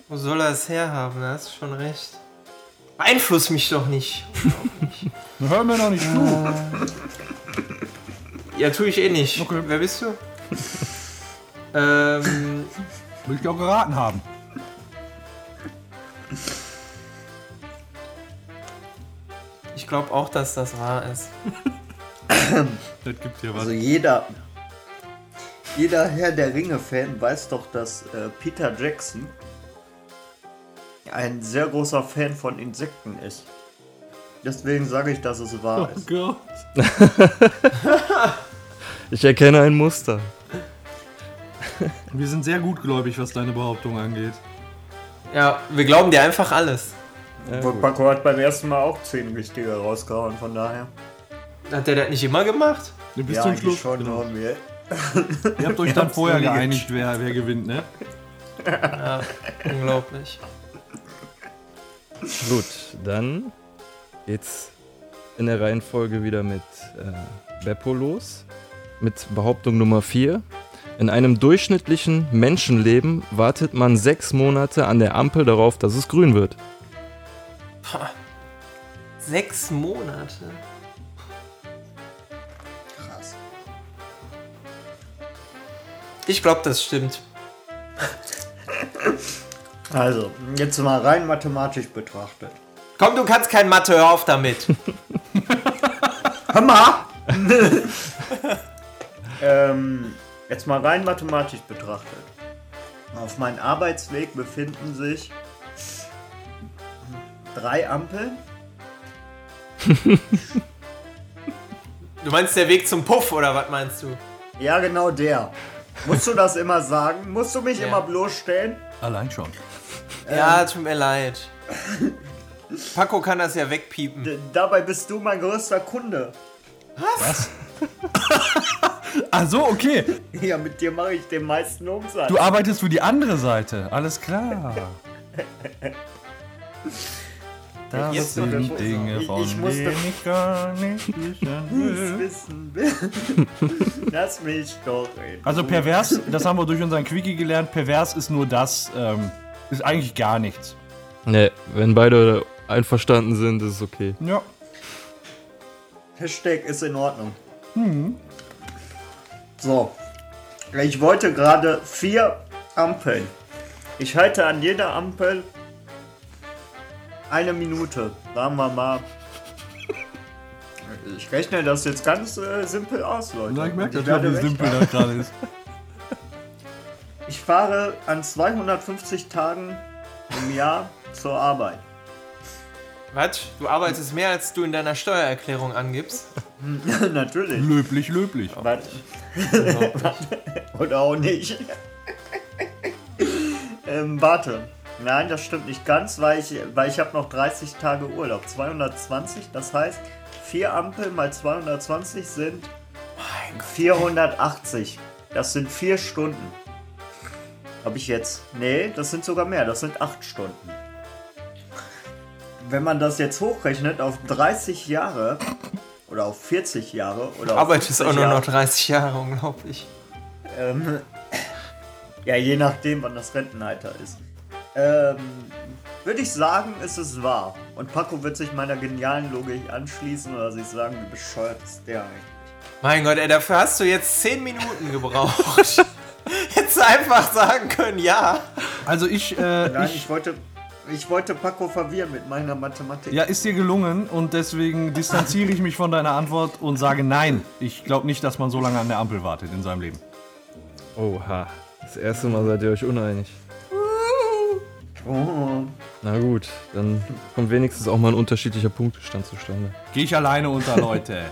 wo soll er es herhaben? Da hast du schon recht. Beeinfluss mich doch nicht. Hör mir noch nicht zu. Ja, tue ich eh nicht. Okay. Wer bist du? ähm, Will ich auch geraten haben. ich glaube auch, dass das wahr ist. Das gibt hier was. Also jeder, jeder Herr der Ringe-Fan weiß doch, dass äh, Peter Jackson ein sehr großer Fan von Insekten ist. Deswegen sage ich, dass es wahr Oh ist. Gott. Ich erkenne ein Muster. Wir sind sehr gutgläubig, was deine Behauptung angeht. Ja, wir glauben dir einfach alles. Ja. Paco hat beim ersten Mal auch 10 richtige rausgehauen, von daher. Hat der das nicht immer gemacht? Bis ja, zum eigentlich Schluss. schon, Genau. wir. Ihr habt euch dann hab's vorher geeinigt, wer, wer gewinnt, ne? Ja, unglaublich. Gut, dann geht's in der Reihenfolge wieder mit äh, Beppo los. Mit Behauptung Nummer 4. In einem durchschnittlichen Menschenleben wartet man sechs Monate an der Ampel darauf, dass es grün wird. Pah. Sechs Monate. Krass. Ich glaube, das stimmt. Also, jetzt mal rein mathematisch betrachtet. Komm, du kannst kein Mathe, hör auf damit. Hammer! ähm, jetzt mal rein mathematisch betrachtet. Auf meinem Arbeitsweg befinden sich drei Ampeln. Du meinst der Weg zum Puff oder was meinst du? Ja, genau der. Musst du das immer sagen? Musst du mich Ja. immer bloßstellen? Allein schon. Ja, tut mir leid. Paco kann das ja wegpiepen. D dabei bist du mein größter Kunde. Ach so, okay. Ja, mit dir mache ich den meisten Umsatz. Du arbeitest für die andere Seite. Alles klar. Das Jetzt sind der Dinge, Ich- von ich musste- denen ich gar nicht wissen will. Lass mich doch reden. Also pervers, das haben wir durch unseren Quickie gelernt, pervers ist nur das, ähm, ist eigentlich gar nichts. Ne, wenn beide einverstanden sind, ist es okay. Ja. Hashtag ist in Ordnung. So. Ich wollte gerade vier Ampeln. Ich halte an jeder Ampel eine Minute. Sagen wir mal. Ich rechne das jetzt ganz äh, simpel aus, Leute. Ja, ich merke das, werde wie recht simpel das gerade ist. Ich fahre an 250 Tagen im Jahr zur Arbeit. Was? Du arbeitest mehr, als du in deiner Steuererklärung angibst? Natürlich. Löblich, löblich. Was? Oder auch nicht. ähm, warte. Nein, das stimmt nicht ganz, weil ich, weil ich habe noch 30 Tage Urlaub. 220, das heißt, vier Ampeln mal 220 sind 480. Das sind vier Stunden. Habe ich jetzt? Nee, das sind sogar mehr. Das sind acht Stunden. Wenn man das jetzt hochrechnet auf 30 Jahre oder auf 40 Jahre oder auf Arbeitest 50 auch nur Jahre, noch 30 Jahre, unglaublich. ähm, ja, je nachdem, wann das Rentenalter ist. Ähm, Würde ich sagen, ist es wahr. Und Paco wird sich meiner genialen Logik anschließen oder sich sagen, wie bescheuert ist der eigentlich. Mein Gott, ey, dafür hast du jetzt 10 Minuten gebraucht. Hättest du einfach sagen können, ja. Also ich, äh, Nein, ich, ich, wollte, ich wollte Paco verwirren mit meiner Mathematik. ja, ist dir gelungen und deswegen distanziere ich mich von deiner Antwort und sage nein. Ich glaube nicht, dass man so lange an der Ampel wartet in seinem Leben. Oha. Das erste Mal seid ihr euch uneinig. Oh. Na gut, dann kommt wenigstens auch mal ein unterschiedlicher Punktestand zustande. Gehe ich alleine unter, Leute.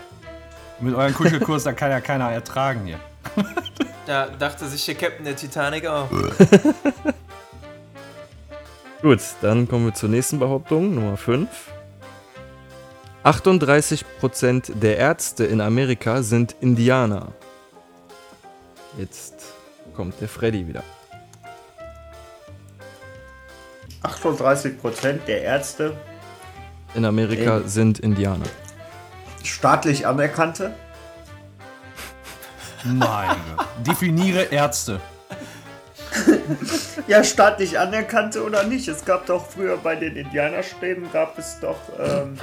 Mit eurem Kuschelkurs, da kann ja keiner ertragen hier. Da dachte sich der Captain der Titanic auch. Gut, dann kommen wir zur nächsten Behauptung, Nummer 5. 38% der Ärzte in Amerika sind Indianer. Jetzt kommt der Freddy wieder. 38% der Ärzte In Amerika Ey. sind Indianer. staatlich anerkannte. Meine. Definiere Ärzte. Ja, staatlich anerkannte oder nicht. Es gab doch früher bei den Indianerstäben gab es doch ähm,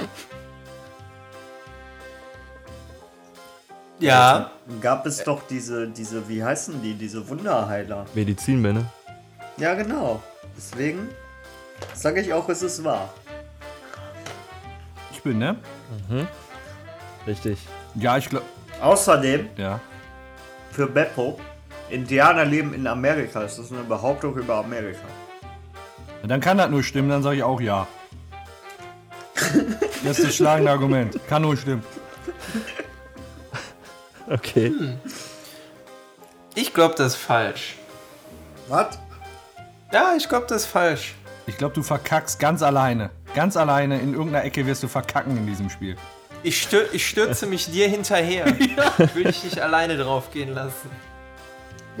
Ja. gab es doch diese diese wie heißen die diese Wunderheiler. Medizinmänner. Ja genau. Deswegen sage ich auch, es ist wahr. Ich bin, ne? Richtig. Ja, ich glaube. Außerdem Ja. für Beppo Indianer leben in Amerika. Das ist eine Behauptung über Amerika. Dann kann das nur stimmen, dann sage ich auch ja. Das ist das schlagende Argument. Kann nur stimmen. Okay. Ich glaube, das ist falsch. Was? Ja, ich glaube, das ist falsch. Ich glaube, du verkackst ganz alleine. Ganz alleine in irgendeiner Ecke wirst du verkacken in diesem Spiel. Ich, stür ich stürze mich dir hinterher. Ich will dich nicht alleine drauf gehen lassen.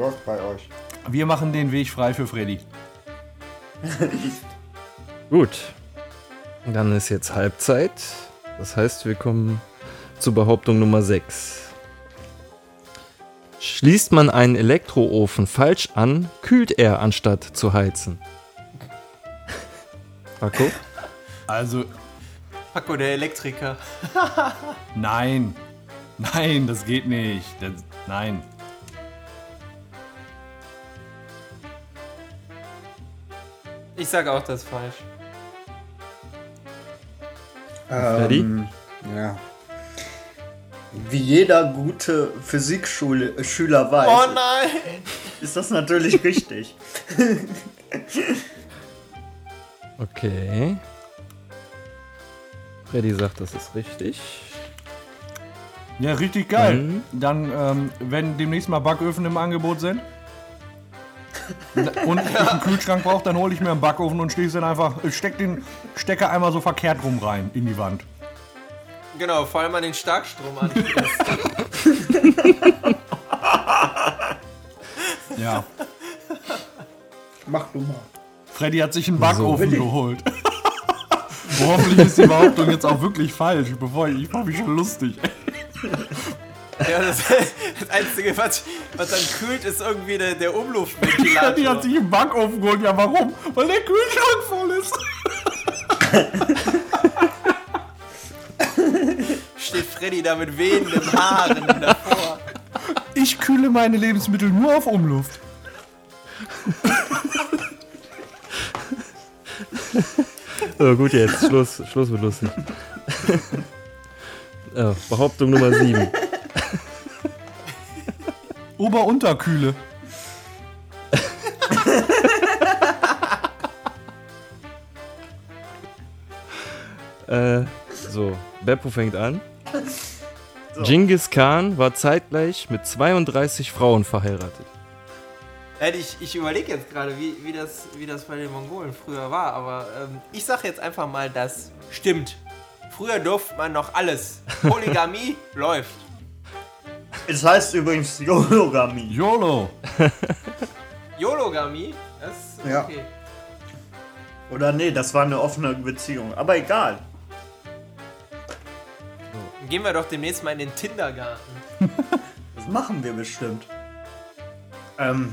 Läuft bei euch. Wir machen den Weg frei für Freddy. Gut. Dann ist jetzt Halbzeit. Das heißt, wir kommen zur Behauptung Nummer 6. Schließt man einen Elektroofen falsch an, kühlt er anstatt zu heizen. Paco? Also, Paco, der Elektriker. nein. Nein, das geht nicht. Das, nein. Ich sage auch, das ist falsch. Freddy? Ähm, ja. Wie jeder gute Physikschüler weiß, Oh nein! ist das natürlich richtig. Okay. Freddy sagt, das ist richtig. Ja, richtig geil. Mhm. Dann, ähm, wenn demnächst mal Backöfen im Angebot sind und ich einen Kühlschrank brauche, dann hole ich mir einen Backofen und schließe den einfach, ich steck den Stecker einmal so verkehrt rum rein in die Wand. Genau, vor allem an den Starkstrom an. Ja. Mach du mal. Freddy hat sich einen Backofen ich. geholt. Hoffentlich ist die Behauptung jetzt auch wirklich falsch, bevor ich, ich mache mich schon lustig. Ja, das, das Einzige, was, was dann kühlt, ist irgendwie der, der Freddy hat Umluftventilator. sich einen Backofen geholt. Ja, warum? Weil der Kühlschrank voll ist. Steht Freddy da mit wehenden Haaren davor. Ich kühle meine Lebensmittel nur auf Umluft. So, gut jetzt. Schluss, Schluss mit lustig. ja, Behauptung Nummer 7. Ober-Unterkühle. Äh, so, Beppo fängt an. Genghis Khan war zeitgleich mit 32 Frauen verheiratet. Ich, ich überlege jetzt gerade, wie, wie, das, wie das bei den Mongolen früher war, aber ähm, ich sag jetzt einfach mal, das stimmt. Früher durfte man noch alles. Polygamie läuft. Es heißt übrigens Yologamie. YOLO. Yologamie, das ist Ja. okay. Oder nee, das war eine offene Beziehung. Aber egal. Gehen wir doch demnächst mal in den Tindergarten. Das machen wir bestimmt. Ähm,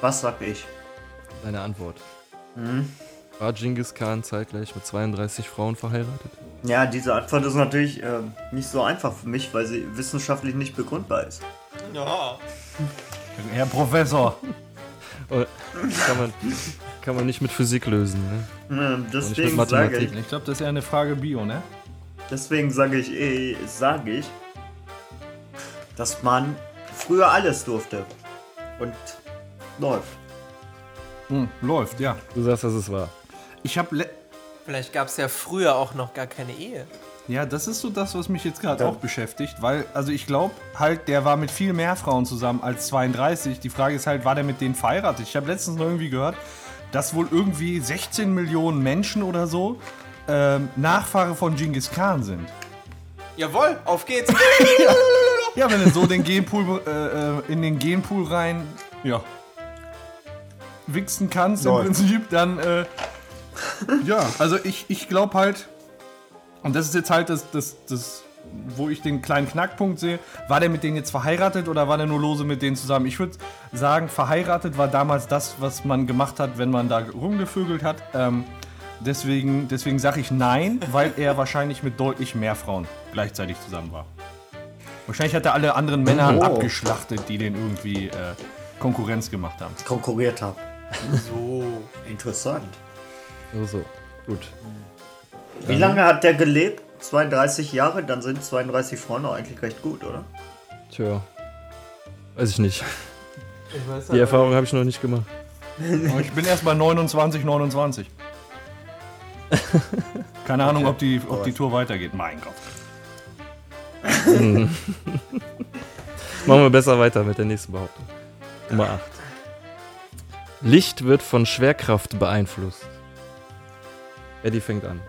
was sag ich? Deine Antwort. War Genghis Khan zeitgleich mit 32 Frauen verheiratet? Ja, diese Antwort ist natürlich ähm, nicht so einfach für mich, weil sie wissenschaftlich nicht begründbar ist. Ja. Herr Professor. Oder kann, man, kann man nicht mit Physik lösen, ne? Mit deswegen sage ich, Ich glaube, das ist ja eine Frage Bio, ne? deswegen sage ich, eh, sage ich, dass man früher alles durfte. Und läuft. Hm, läuft, ja. Du sagst, dass es war. Ich habe Vielleicht gab es ja früher auch noch gar keine Ehe. Ja, das ist so das, was mich jetzt gerade auch beschäftigt, weil, also ich glaube halt, der war mit viel mehr Frauen zusammen als 32. Die Frage ist halt, war der mit denen verheiratet? Ich habe letztens noch irgendwie gehört, dass wohl irgendwie 16 Millionen Menschen oder so ähm, Nachfahre von Genghis Khan sind. Jawohl, auf geht's. Ja, wenn du so den Genpool, äh, äh, in den Genpool rein, ja, wichsen kannst im Läuft. Prinzip, dann, äh, ja, also ich, ich glaube halt, und das ist jetzt halt das, das, das, wo ich den kleinen Knackpunkt sehe, war der mit denen jetzt verheiratet oder war der nur lose mit denen zusammen? Ich würde sagen, verheiratet war damals das, was man gemacht hat, wenn man da rumgevögelt hat. Ähm, deswegen deswegen sage ich nein, weil er wahrscheinlich mit deutlich mehr Frauen gleichzeitig zusammen war. Wahrscheinlich hat er alle anderen Männer Oh. abgeschlachtet, die den irgendwie äh, Konkurrenz gemacht haben. Konkurriert habe. So. Interessant. So, so. Gut. Wie lange hat der gelebt? 32 Jahre? Dann sind 32 Frauen doch eigentlich recht gut, oder? Tja. Weiß ich nicht. Ich weiß Die Erfahrung habe ich noch nicht gemacht. Ich bin erst bei 29, 29. Keine Ahnung, ob die, ob die Tour weitergeht. Mein Gott. Machen wir besser weiter mit der nächsten Behauptung. Nummer 8. Licht wird von Schwerkraft beeinflusst. Eddie fängt an.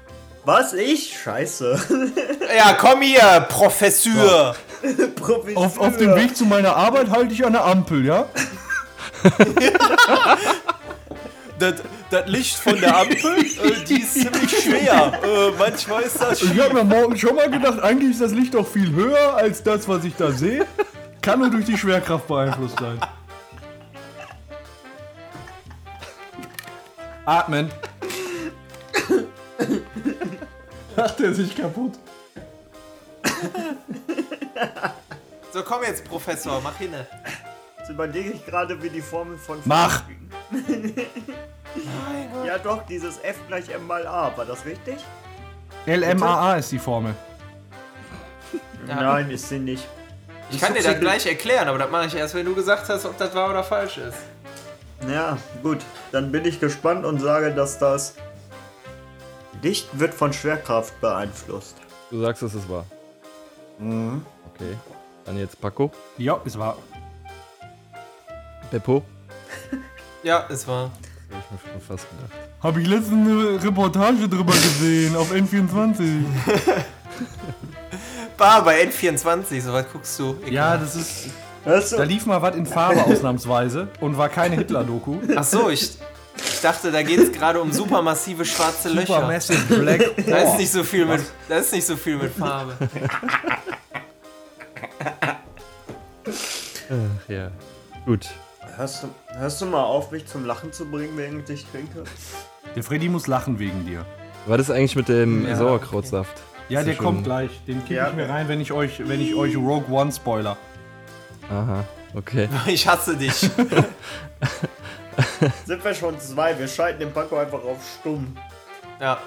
Was? Ich? Scheiße. Ja, komm hier, Professor. Professor. Auf, auf dem Weg zu meiner Arbeit halte ich der Ampel, ja? Das, das Licht von der Ampel, äh, die ist ziemlich schwer. Äh, manchmal ist das Ich habe mir morgen schon mal gedacht, eigentlich ist das Licht doch viel höher als das, was ich da sehe. Kann nur durch die Schwerkraft beeinflusst sein. Atmen. Macht er sich kaputt? So, komm jetzt, Professor, mach hin. Jetzt überlege ich gerade, wie die Formel von... Mach. Ja doch, dieses F gleich M mal A. War das richtig? LMAA ist die Formel. Nein, ist sie nicht. Ich kann dir das gleich erklären, aber das mache ich erst, wenn du gesagt hast, ob das wahr oder falsch ist. Ja, gut. Dann bin ich gespannt und sage, dass das Licht wird von Schwerkraft beeinflusst. Du sagst, dass es war. Okay. Dann jetzt Paco. Ja, es war. Beppo. Ja, es war. Hab ich mir schon fast gedacht. Habe ich letztens eine Reportage drüber gesehen auf N24. Bar bei N24, so was guckst du. Ja, das ist. Da lief mal was in Farbe ausnahmsweise und war keine Hitler-Doku. Ach so, ich, ich dachte, da geht es gerade um supermassive schwarze Löcher. Supermassive Black Da ist nicht so viel mit, da ist nicht so viel mit Farbe. Ach ja. Gut. Hörst du, hörst du mal auf, mich zum Lachen zu bringen, während ich trinke? Der Freddy muss lachen wegen dir. War das eigentlich mit dem Ja, Sauerkrautsaft? Ja, Ist der schon- kommt gleich. Den kick Ja. ich mir rein, wenn ich euch, wenn ich euch Rogue One spoiler. Aha. Okay. Ich hasse dich. Sind wir schon zwei? Wir schalten den Paco einfach auf stumm. Ja.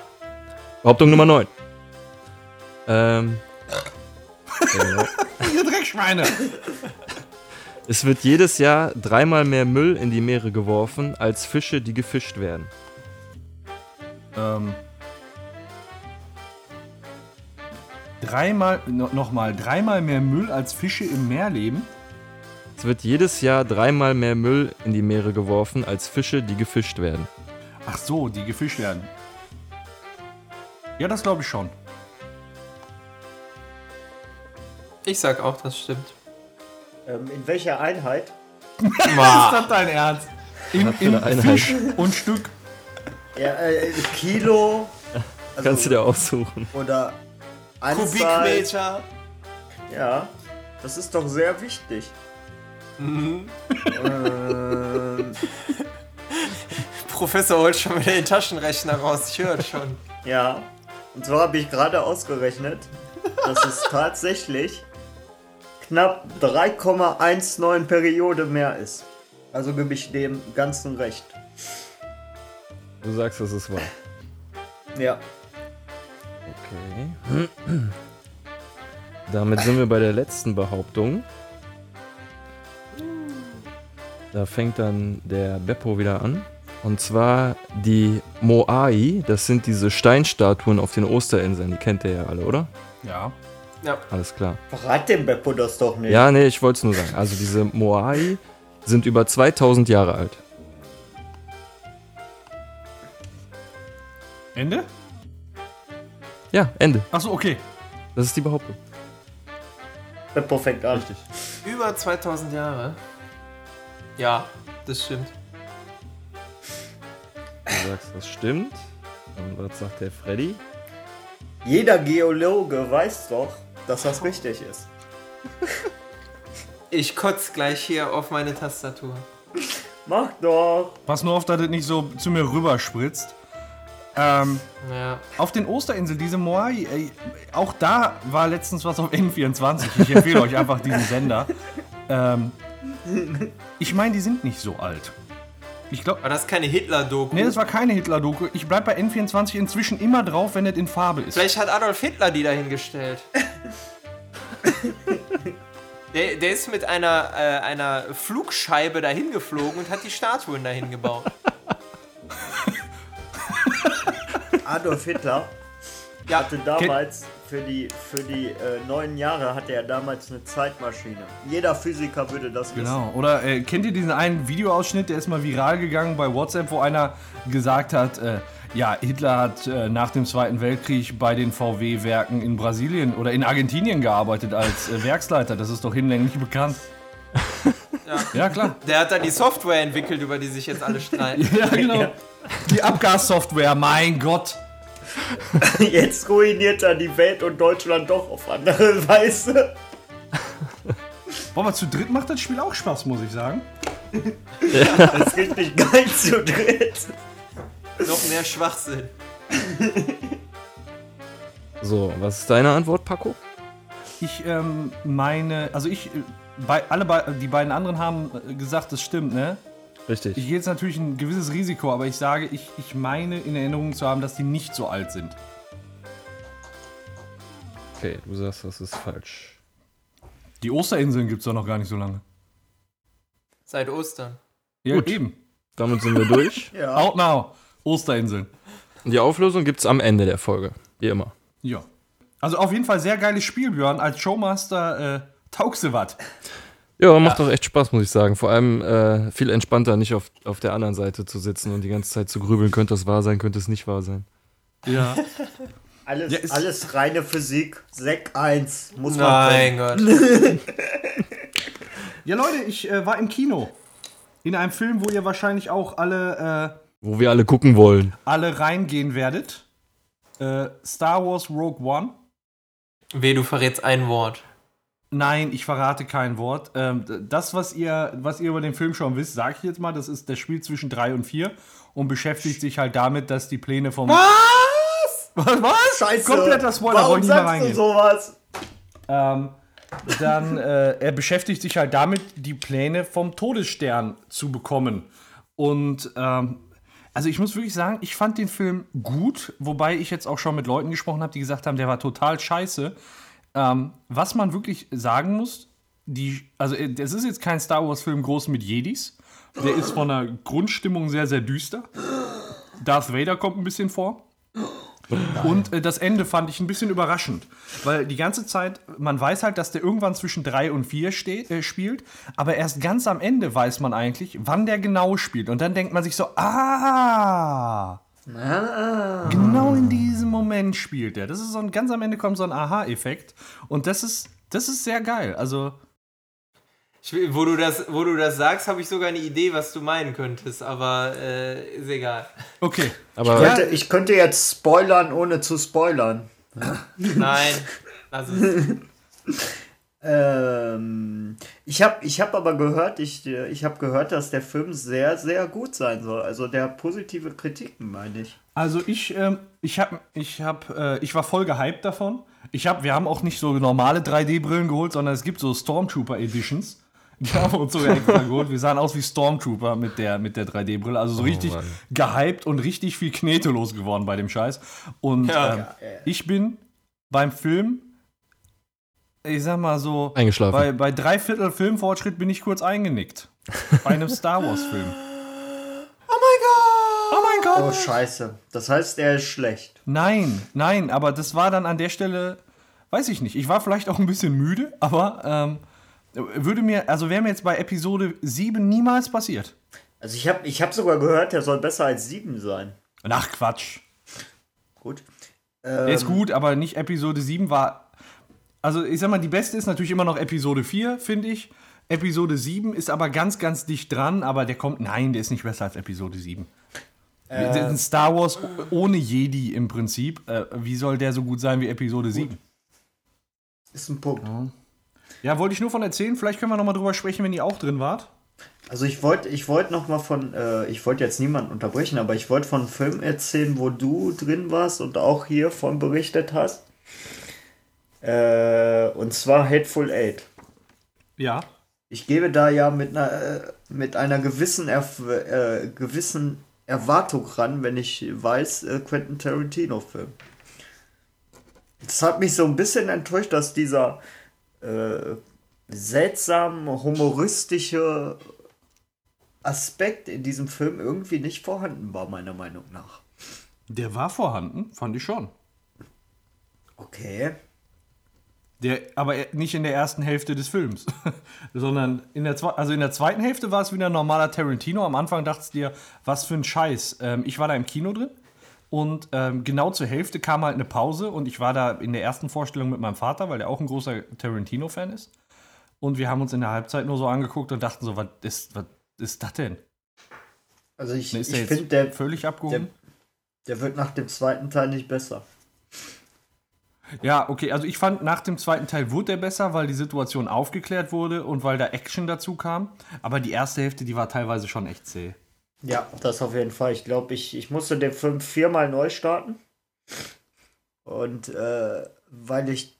Behauptung Nummer 9. Ähm. Ihr Dreckschweine! Es wird jedes Jahr dreimal mehr Müll in die Meere geworfen, als Fische, die gefischt werden. ähm. Dreimal, no, nochmal, dreimal mehr Müll als Fische im Meer leben? Es wird jedes Jahr dreimal mehr Müll in die Meere geworfen, als Fische, die gefischt werden. Ach so, die gefischt werden. Ja, das glaube ich schon. Ich sag auch, das stimmt. Ähm, in welcher Einheit? Ist das dein Ernst? In, in? Fisch und Stück. Ja, äh, Kilo. Also, Kannst du dir aussuchen. Oder Anzahl. Kubikmeter. Ja, das ist doch sehr wichtig. Ähm, Professor holt schon wieder den Taschenrechner raus. Ich höre schon. Ja. Und so habe ich gerade ausgerechnet, dass es tatsächlich knapp 3,19 Periode mehr ist. Also gebe ich dem Ganzen recht. Du sagst, dass es wahr. Ja. Okay. Damit sind wir bei der letzten Behauptung. Da fängt dann der Beppo wieder an. Und zwar die Moai, das sind diese Steinstatuen auf den Osterinseln. Die kennt ihr ja alle, oder? Ja. Ja. Alles klar. Verrat dem Beppo das doch nicht. Ja, nee, ich wollte es nur sagen. Also diese Moai sind über 2000 Jahre alt. Ende? Ja, Ende. Achso, okay. Das ist die Behauptung. Beppo fängt an. Richtig. Über 2000 Jahre. Ja, das stimmt. Du sagst, das stimmt. Und was sagt der Freddy? Jeder Geologe weiß doch, dass das richtig ist. Ich kotz gleich hier auf meine Tastatur. Mach doch. Pass nur auf, dass das nicht so zu mir rüberspritzt. Ähm, Ja. auf den Osterinseln, diese Moai, ey, auch da war letztens was auf N24. Ich empfehle euch einfach diesen Sender. Ähm, ich meine, die sind nicht so alt. Ich glaube, War das keine Hitler-Doku? nee, das war keine Hitler-Doku. Ich bleib bei N24 inzwischen immer drauf, wenn es in Farbe ist. Vielleicht hat Adolf Hitler die dahingestellt. der, der ist mit einer, äh, einer Flugscheibe dahin geflogen und hat die Statuen dahin gebaut. Adolf Hitler Ja, hatte damals für die, für die äh, neun Jahre hatte er damals eine Zeitmaschine. Jeder Physiker würde das wissen. Genau. Oder äh, kennt ihr diesen einen Videoausschnitt, der ist mal viral gegangen bei WhatsApp, wo einer gesagt hat, äh, ja, Hitler hat äh, nach dem Zweiten Weltkrieg bei den VW-Werken in Brasilien oder in Argentinien gearbeitet als äh, Werksleiter. Das ist doch hinlänglich bekannt. Ja. Ja, klar. der hat dann die Software entwickelt, über die sich jetzt alle streiten. Ja, genau. Die Abgassoftware, mein Gott. Jetzt ruiniert er die Welt und Deutschland doch auf andere Weise. Boah, aber zu dritt macht das Spiel auch Spaß, muss ich sagen. Das ist richtig geil zu dritt. Noch mehr Schwachsinn. So, was ist deine Antwort, Paco? Ich ähm, meine, also ich, äh, bei, alle die beiden anderen haben äh, gesagt, das stimmt, ne? Richtig. Ich gehe jetzt natürlich ein gewisses Risiko, aber ich sage, ich, ich meine in Erinnerung zu haben, dass die nicht so alt sind. Okay, du sagst, das ist falsch. Die Osterinseln gibt es doch noch gar nicht so lange. Seit Ostern. Ja, Gut. eben. Damit sind wir durch. Ja. Out now. Osterinseln. Die Auflösung gibt's am Ende der Folge. Wie immer. Ja. Also auf jeden Fall sehr geiles Spiel, Björn. Als Showmaster äh, taugst du was. Ja, macht doch echt Spaß, muss ich sagen. Vor allem äh, viel entspannter, nicht auf, auf der anderen Seite zu sitzen und die ganze Zeit zu grübeln, könnte das wahr sein, könnte es nicht wahr sein. Ja. Alles, Ja, alles reine Physik. Sek 1. Muss man Mein Gott. Ja, Leute, ich äh, war im Kino. In einem Film, wo ihr wahrscheinlich auch alle, äh, Wo wir alle gucken wollen. alle reingehen werdet. Äh, Star Wars Rogue One. Weh, du verrätst ein Wort. Nein, ich verrate kein Wort. Ähm, das, was ihr, was ihr über den Film schon wisst, sage ich jetzt mal, das ist das Spiel zwischen 3 und 4 und beschäftigt sich halt damit, dass die Pläne vom. Was? Was? was? Scheiße. Kompletter Spoiler, Warum wollte ich nicht sagst du sowas? Ähm, dann, äh, er beschäftigt sich halt damit, die Pläne vom Todesstern zu bekommen. Und, ähm, also ich muss wirklich sagen, ich fand den Film gut, wobei ich jetzt auch schon mit Leuten gesprochen habe, die gesagt haben, der war total scheiße. Ähm, was man wirklich sagen muss, die, also äh, es ist jetzt kein Star Wars-Film groß mit Jedis. Der ist von der Grundstimmung sehr, sehr düster. Darth Vader kommt ein bisschen vor. Und äh, das Ende fand ich ein bisschen überraschend, weil die ganze Zeit, man weiß halt, dass der irgendwann zwischen 3 und 4 steht, äh, spielt, aber erst ganz am Ende weiß man eigentlich, wann der genau spielt. Und dann denkt man sich so, ah, genau in diesem Moment spielt er. Das ist so ein, ganz am Ende kommt so ein Aha-Effekt und das ist, das ist sehr geil. Also, Ich, will- wo, du das, wo du das sagst, habe ich sogar eine Idee, was du meinen könntest, aber äh, ist egal. okay. Aber Ja. Könnte, ich könnte jetzt spoilern, ohne zu spoilern. Nein, es. Ähm, ich habe ich hab aber gehört, ich, ich habe gehört, dass der Film sehr, sehr gut sein soll. Also der hat positive Kritiken, meine ich. Also ich, ähm, ich habe, ich habe, äh, ich war voll gehypt davon. Ich habe, wir haben auch nicht so normale 3D-Brillen geholt, sondern es gibt so Stormtrooper Editions. Die haben wir uns sogar extra geholt. Wir sahen aus wie Stormtrooper mit der, mit der 3D-Brille. Also so richtig Mann. gehypt und richtig viel Knete losgeworden bei dem Scheiß. Und Ja. ähm, ich bin beim Film, ich sag mal so, Eingeschlafen. bei, bei drei Viertel Filmfortschritt bin ich kurz eingenickt. Bei einem Star Wars-Film. Oh mein Gott! Oh mein Gott! Oh, scheiße. Das heißt, er ist schlecht. Nein, nein, aber das war dann an der Stelle, weiß ich nicht. Ich war vielleicht auch ein bisschen müde, aber ähm, würde mir, also wäre mir jetzt bei Episode 7 niemals passiert. Also ich habe ich hab sogar gehört, der soll besser als 7 sein. Ach Quatsch. Gut. Der ist gut, aber nicht Episode 7 war. Also ich sag mal, die beste ist natürlich immer noch Episode 4, finde ich. Episode 7 ist aber ganz, ganz dicht dran, aber der kommt, nein, der ist nicht besser als Episode 7. Das ist ein Star Wars ohne Jedi im Prinzip. Äh, wie soll der so gut sein wie Episode 7? Ist ein Punkt. Ja, wollte ich nur von erzählen. Vielleicht können wir noch mal drüber sprechen, wenn ihr auch drin wart. Also ich wollte ich wollt noch mal von, äh, ich wollte jetzt niemanden unterbrechen, aber ich wollte von einem Film erzählen, wo du drin warst und auch hier von berichtet hast. Äh, und zwar Hateful Eight. Ja. Ich gebe da ja mit einer, äh, mit einer gewissen, Erf äh, gewissen Erwartung ran, wenn ich weiß, äh, Quentin Tarantino-Film. Es hat mich so ein bisschen enttäuscht, dass dieser äh, seltsam humoristische Aspekt in diesem Film irgendwie nicht vorhanden war, meiner Meinung nach. Der war vorhanden, fand ich schon. Okay. Der, aber nicht in der ersten Hälfte des Films, sondern in der, also in der zweiten Hälfte war es wieder ein normaler Tarantino. Am Anfang dachtest du dir, was für ein Scheiß. Ähm, ich war da im Kino drin und ähm, genau zur Hälfte kam halt eine Pause und ich war da in der ersten Vorstellung mit meinem Vater, weil der auch ein großer Tarantino-Fan ist. Und wir haben uns in der Halbzeit nur so angeguckt und dachten so, was ist, was ist das denn? Also ich, ich der finde, der, völlig abgehoben? der wird nach dem zweiten Teil nicht besser. Ja, okay, also ich fand, nach dem zweiten Teil wurde der besser, weil die Situation aufgeklärt wurde und weil da Action dazu kam. Aber die erste Hälfte, die war teilweise schon echt zäh. Ja, das auf jeden Fall. Ich glaube, ich, ich musste den Film viermal neu starten. Und äh, weil ich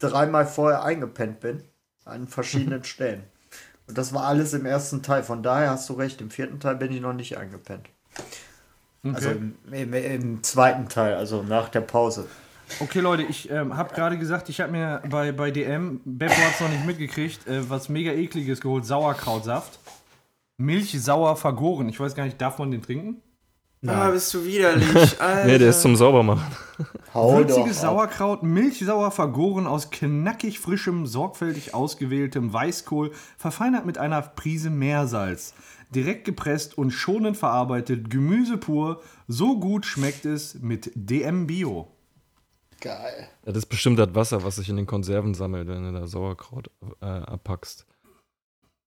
dreimal vorher eingepennt bin, an verschiedenen Stellen. Und das war alles im ersten Teil. Von daher hast du recht, im vierten Teil bin ich noch nicht eingepennt. Also im, im, im zweiten Teil, also nach der Pause. Okay, Leute, ich ähm, habe gerade gesagt, ich habe mir bei, bei DM, Beppo hat es noch nicht mitgekriegt, äh, was mega ekliges geholt, Sauerkrautsaft. Milch sauer vergoren. Ich weiß gar nicht, darf man den trinken? Ah, bist du widerlich. Alter. Nee, der ist zum Saubermachen. Hau Würziges. Sauerkraut, milchsauer vergoren aus knackig frischem, sorgfältig ausgewähltem Weißkohl, verfeinert mit einer Prise Meersalz. Direkt gepresst und schonend verarbeitet, Gemüse pur, so gut schmeckt es mit DM Bio. Geil. Ja, das ist bestimmt das Wasser, was sich in den Konserven sammelt, wenn du da Sauerkraut äh, abpackst.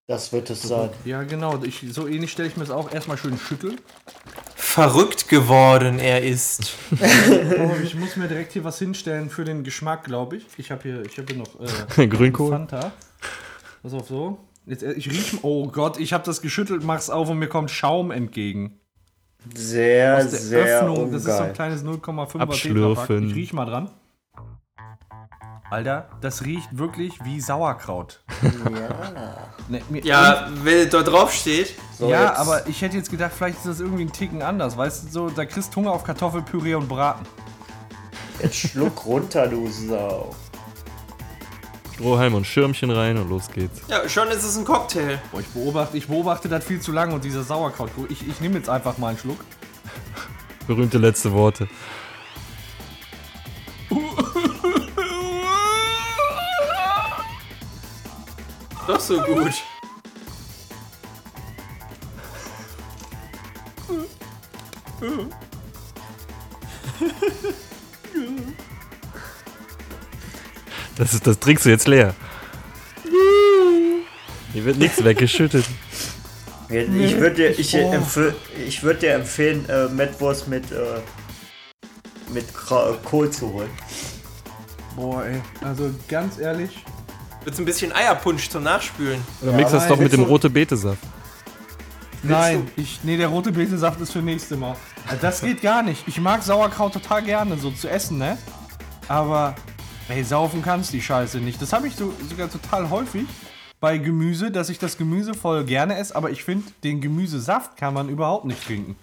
Das wird es sein. Ja, genau, ich, so ähnlich stelle ich mir das auch erstmal schön schütteln. Verrückt geworden er ist. Oh, ich muss mir direkt hier was hinstellen für den Geschmack, glaube ich. Ich habe hier, ich hab hier noch äh, Grünkohl. Fanta. Pass auf so. Jetzt, äh, ich riech, oh Gott, ich habe das geschüttelt, mach's auf und mir kommt Schaum entgegen. Sehr, Aus der sehr Öffnung, das ist so ein ungeil. kleines 0,5er Abschlürfen. Tetrapack. Ich riech mal dran. Alter, das riecht wirklich wie Sauerkraut. Ja. Ne, mir, Ja, wenn da drauf steht. So, ja, jetzt- aber ich hätte jetzt gedacht, vielleicht ist das irgendwie ein Ticken anders. Weißt du, so, da kriegst du Hunger auf Kartoffelpüree und Braten. Jetzt schluck runter, du Sau. Strohhalm und Schirmchen rein und los geht's. Ja, schon ist es ein Cocktail. Boah, ich beobachte, ich beobachte das viel zu lange und dieser Sauerkraut. Ich, ich nehme jetzt einfach mal einen Schluck. Berühmte letzte Worte. Doch so gut. Das, ist, das trinkst du jetzt leer. Hier wird nichts weggeschüttet. Ich würde dir, ich, empf ich würd dir empfehlen, äh, Mettwurst mit, äh, mit Kra Kohl zu holen. Boah, ey. Also ganz ehrlich, Willst du ein bisschen Eierpunsch zum Nachspülen? Oder mix das nein, doch mit dem rote Betesaft. Nein, ich, nee, der rote Betesaft ist für nächste Mal. Das geht gar nicht. Ich mag Sauerkraut total gerne, so zu essen, ne? Aber, ey, saufen kannst die Scheiße nicht. Das habe ich so, sogar total häufig bei Gemüse, dass ich das Gemüse voll gerne esse, aber ich finde, den Gemüsesaft kann man überhaupt nicht trinken.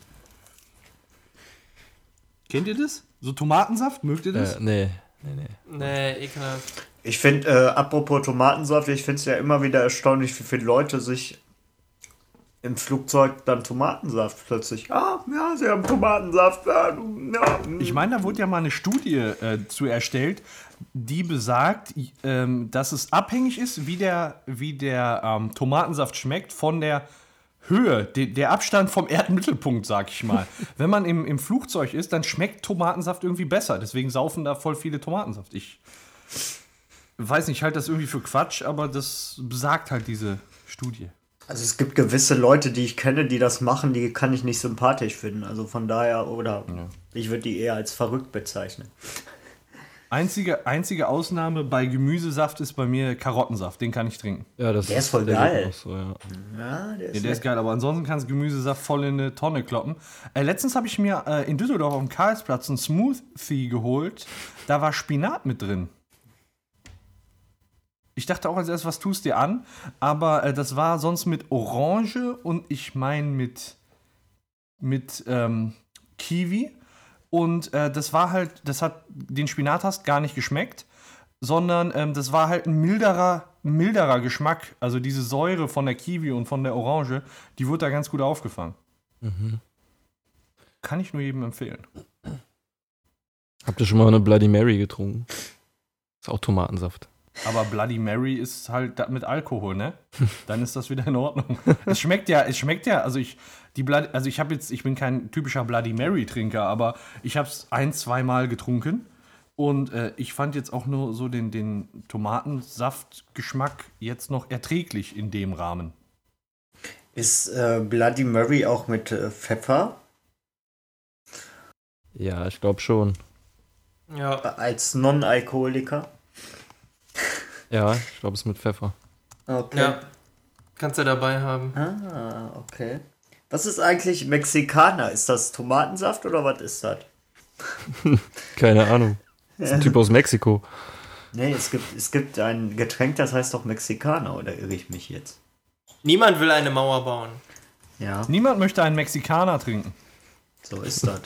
Kennt ihr das? So Tomatensaft, mögt ihr das? Äh, nee, nee, nee. Nee, ekelhaft. Ich finde, äh, apropos Tomatensaft, ich finde es ja immer wieder erstaunlich, wie viele Leute sich im Flugzeug dann Tomatensaft plötzlich. Ah, ja, sie haben Tomatensaft. Ja, ja. Ich meine, da wurde ja mal eine Studie äh, zu erstellt, die besagt, ähm, dass es abhängig ist, wie der, wie der ähm, Tomatensaft schmeckt von der Höhe, de, der Abstand vom Erdmittelpunkt, sag ich mal. Wenn man im, im Flugzeug ist, dann schmeckt Tomatensaft irgendwie besser. Deswegen saufen da voll viele Tomatensaft. Ich weiß nicht, ich halte das irgendwie für Quatsch, aber das besagt halt diese Studie. Also es gibt gewisse Leute, die ich kenne, die das machen, die kann ich nicht sympathisch finden. Also von daher, oder ich würde die eher als verrückt bezeichnen. Einzige, einzige Ausnahme bei Gemüsesaft ist bei mir Karottensaft. Den kann ich trinken. Ja, das Der ist voll geht geil. So, ja. Ja, der Ja, ist der ist geil, aber ansonsten kannst du Gemüsesaft voll in eine Tonne kloppen. Äh, letztens habe ich mir äh, in Düsseldorf auf dem Karlsplatz einen Smoothie geholt. Da war Spinat mit drin. Ich dachte auch als erstes, was tust du dir an? Aber äh, das war sonst mit Orange und ich meine mit, mit ähm, Kiwi. Und äh, das war halt, das hat den Spinat hast gar nicht geschmeckt, sondern ähm, das war halt ein milderer, milderer Geschmack. Also diese Säure von der Kiwi und von der Orange, die wurde da ganz gut aufgefangen. Kann ich nur jedem empfehlen. Habt ihr schon mal eine Bloody Mary getrunken? Ist auch Tomatensaft. Aber Bloody Mary ist halt mit Alkohol, ne? Dann ist das wieder in Ordnung. Es schmeckt ja, es schmeckt ja, also ich, die Bloody, also ich habe jetzt, ich bin kein typischer Bloody Mary Trinker, aber ich habe es ein, zweimal getrunken und äh, ich fand jetzt auch nur so den, den Tomatensaftgeschmack jetzt noch erträglich in dem Rahmen. Ist äh, Bloody Mary auch mit äh, Pfeffer Ja, ich glaube schon. Ja. als Non-Alkoholiker? Ja, ich glaube, es ist mit Pfeffer. Okay. Ja. Kannst du dabei haben. Ah, okay. Was ist eigentlich Mexikaner? Ist das Tomatensaft oder was ist das? Keine Ahnung. Das ist ein Typ aus Mexiko. Nee, es gibt, es gibt ein Getränk, das heißt doch Mexikaner, oder irre ich mich jetzt? Niemand will eine Mauer bauen. Ja, Niemand möchte einen Mexikaner trinken. so ist das.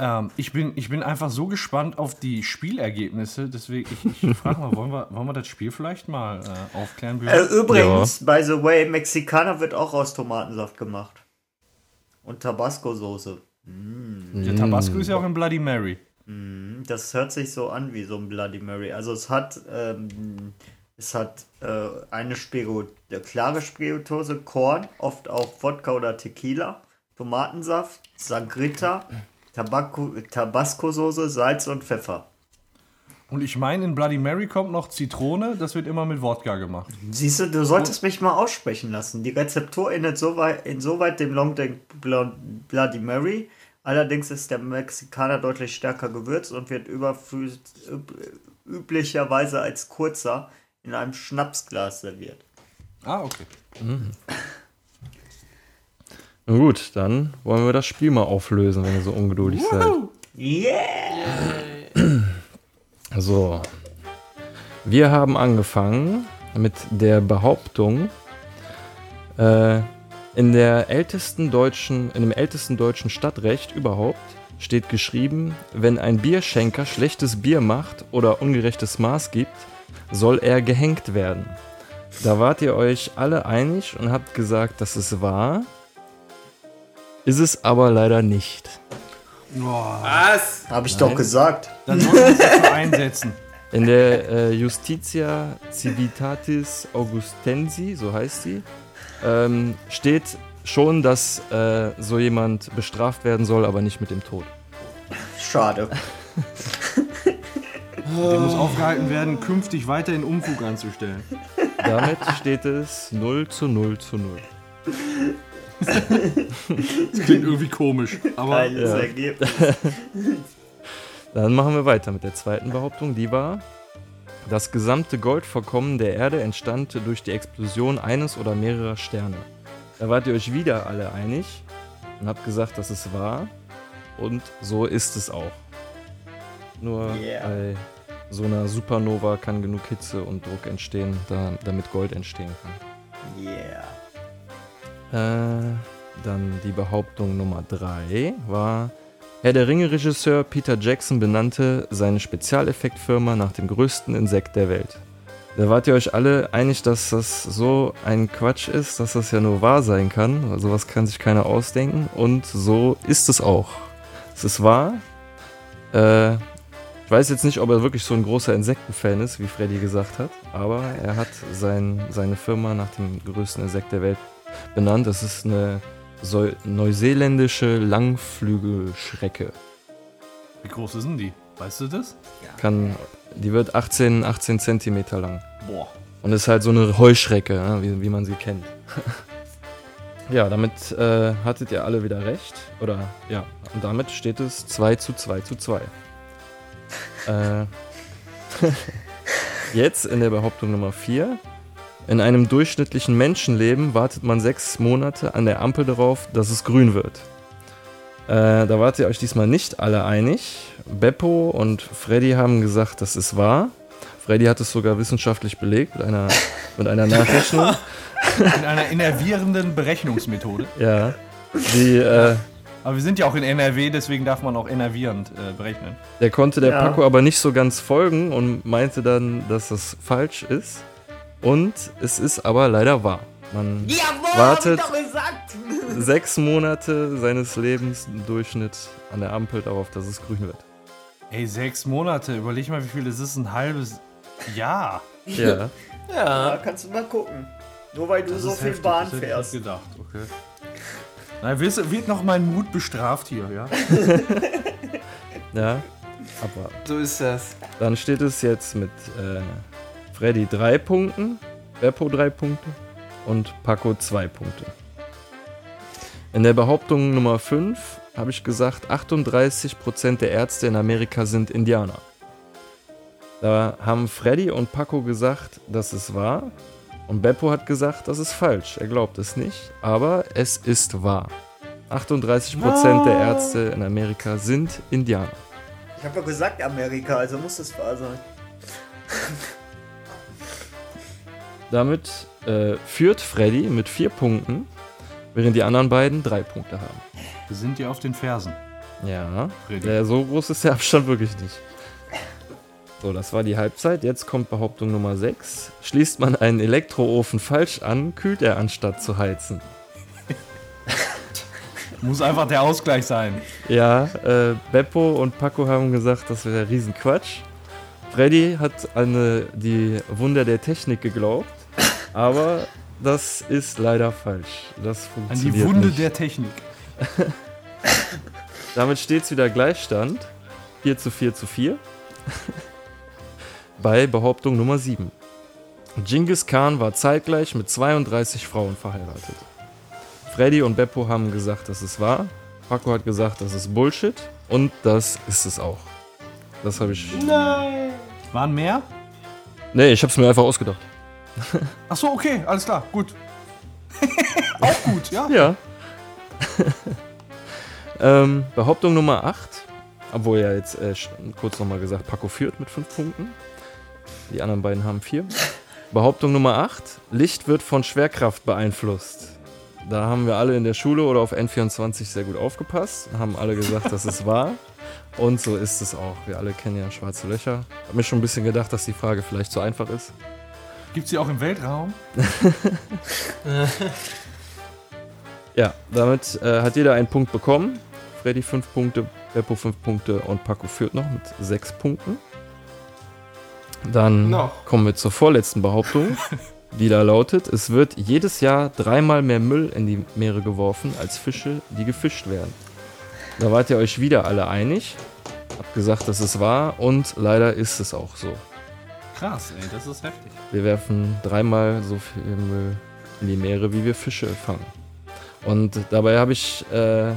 Ähm, ich, bin, ich bin einfach so gespannt auf die Spielergebnisse, deswegen, ich, ich frage mal, wollen wir, wollen wir das Spiel vielleicht mal äh, aufklären? Äh, übrigens, by the way, Mexikaner wird auch aus Tomatensaft gemacht. Und Tabasco-Soße. Der Tabasco ist ja auch in Bloody Mary. Das hört sich so an wie so ein Bloody Mary. Also es hat, ähm, es hat äh, eine eine klare Spirituose, Korn, oft auch Wodka oder Tequila, Tomatensaft, Sangrita, Tabasco-Soße, Salz und Pfeffer. Und ich meine, in Bloody Mary kommt noch Zitrone, das wird immer mit Wodka gemacht. Siehst du, du solltest mich mal aussprechen lassen. Die Rezeptur ähnelt soweit, insoweit dem Long Drink Blo- Bloody Mary. Allerdings ist der Mexikaner deutlich stärker gewürzt und wird üblicherweise als kurzer in einem Schnapsglas serviert. Ah, okay. Na gut, dann wollen wir das Spiel mal auflösen, wenn ihr so ungeduldig seid. Yeah! So. Wir haben angefangen mit der Behauptung, äh, in der ältesten deutschen, in dem ältesten deutschen Stadtrecht überhaupt steht geschrieben, wenn ein Bierschenker schlechtes Bier macht oder ungerechtes Maß gibt, soll er gehängt werden. Da wart ihr euch alle einig und habt gesagt, dass es wahr. Ist es aber leider nicht. Was? Habe ich doch gesagt. Dann wollen wir uns dafür einsetzen. In der äh, Justitia Civitatis Augustensi, so heißt sie, ähm, steht schon, dass äh, so jemand bestraft werden soll, aber nicht mit dem Tod. Schade. Der muss aufgehalten werden, künftig weiterhin Unfug anzustellen. Damit steht es 0 zu 0 zu 0. Das klingt irgendwie komisch, aber Geiles ja. Ergebnis. Dann machen wir weiter mit der zweiten Behauptung. Die war, Das gesamte Goldvorkommen der Erde entstand durch die Explosion eines oder mehrerer Sterne. Da wart ihr euch wieder alle einig und habt gesagt, dass es wahr. Und so ist es auch. Nur Yeah. bei so einer Supernova kann genug Hitze und Druck entstehen, da, damit Gold entstehen kann. Yeah. Äh, dann die Behauptung Nummer 3 war, Herr der Ringe-Regisseur Peter Jackson benannte seine Spezialeffektfirma nach dem größten Insekt der Welt. Da wart ihr euch alle einig, dass das so ein Quatsch ist, dass das ja nur wahr sein kann. Also was kann sich keiner ausdenken. Und so ist es auch. Es ist wahr. Äh, ich weiß jetzt nicht, ob er wirklich so ein großer Insektenfan ist, wie Freddy gesagt hat. Aber er hat sein, seine Firma nach dem größten Insekt der Welt benannt. Das ist eine neuseeländische Langflügelschrecke. Wie groß ist denn die? Weißt du das? Kann, die wird 18, 18 Zentimeter lang. Boah. Und ist halt so eine Heuschrecke, ja, wie, wie man sie kennt. ja, damit äh, hattet ihr alle wieder recht. Oder ja, und damit steht es 2 zu 2 zu 2. äh, jetzt in der Behauptung Nummer 4. In einem durchschnittlichen Menschenleben wartet man sechs Monate an der Ampel darauf, dass es grün wird. Äh, da wart ihr euch diesmal nicht alle einig. Beppo und Freddy haben gesagt, das ist wahr. Freddy hat es sogar wissenschaftlich belegt mit einer, mit einer Nachrechnung. In einer innervierenden Berechnungsmethode. ja. Die, äh, Aber wir sind ja auch in NRW, deswegen darf man auch innervierend äh, berechnen. der konnte der Ja. Paco aber nicht so ganz folgen und meinte dann, dass das falsch ist. Und es ist aber leider wahr. Man Jawohl, Wartet. hab ich doch gesagt. sechs Monate seines Lebens im Durchschnitt an der Ampel darauf, dass es grün wird. Ey, sechs Monate. Überleg mal, wie viel das ist. Ein halbes Jahr. Ja. Ja, kannst du mal gucken. Nur weil du Das so viel heftig, Bahn das hätte ich fährst. nicht gedacht, okay. Na, wird, wird noch mein Mut bestraft hier, ja? Ja. Aber So ist das. Dann steht es jetzt mit äh, Freddy 3 Punkten, Beppo 3 Punkte und Paco 2 Punkte. In der Behauptung Nummer 5 habe ich gesagt, 38% der Ärzte in Amerika sind Indianer. Da haben Freddy und Paco gesagt, das ist wahr. Und Beppo hat gesagt, das ist falsch. Er glaubt es nicht, aber es ist wahr. 38% der Ärzte in Amerika sind Indianer. Ich habe ja gesagt Amerika, also muss das wahr sein. Damit äh, führt Freddy mit vier Punkten, während die anderen beiden drei Punkte haben. Wir sind dir auf den Fersen. Ja, der, so groß ist der Abstand wirklich nicht. So, das war die Halbzeit. Jetzt kommt Behauptung Nummer 6. Schließt man einen Elektroofen falsch an, kühlt er anstatt zu heizen. Muss einfach der Ausgleich sein. Ja, äh, Beppo und Paco haben gesagt, das wäre Riesenquatsch. Freddy hat an äh, die Wunder der Technik geglaubt, aber das ist leider falsch. Das An funktioniert die Wunde nicht. der Technik. Damit steht es wieder Gleichstand. 4 zu 4 zu 4. Bei Behauptung Nummer 7. Genghis Khan war zeitgleich mit 32 Frauen verheiratet. Freddy und Beppo haben gesagt, das ist wahr. Paco hat gesagt, das ist Bullshit. Und das ist es auch. Das habe ich. Waren mehr? Nee, ich habe es mir einfach ausgedacht. Ach so, okay, alles klar, gut. Auch gut, ja. Ja. ähm, Behauptung Nummer 8. Obwohl ja jetzt äh, kurz nochmal gesagt, Paco führt mit 5 Punkten. Die anderen beiden haben 4. Behauptung Nummer 8. Licht wird von Schwerkraft beeinflusst. Da haben wir alle in der Schule oder auf N24 sehr gut aufgepasst. Haben alle gesagt, das ist wahr. Und so ist es auch. Wir alle kennen ja schwarze Löcher. Hab mir schon ein bisschen gedacht, dass die Frage vielleicht zu einfach ist. Gibt's die auch im Weltraum? Ja, damit äh, hat jeder einen Punkt bekommen. Freddy 5 Punkte, Beppo 5 Punkte und Paco führt noch mit 6 Punkten. Dann Noch. kommen wir zur vorletzten Behauptung, die da lautet, es wird jedes Jahr dreimal mehr Müll in die Meere geworfen als Fische, die gefischt werden. Da wart ihr euch wieder alle einig, habt gesagt, das ist wahr und leider ist es auch so. Krass, ey, das ist heftig. Wir werfen dreimal so viel Müll in die Meere, wie wir Fische fangen. Und dabei habe ich, äh,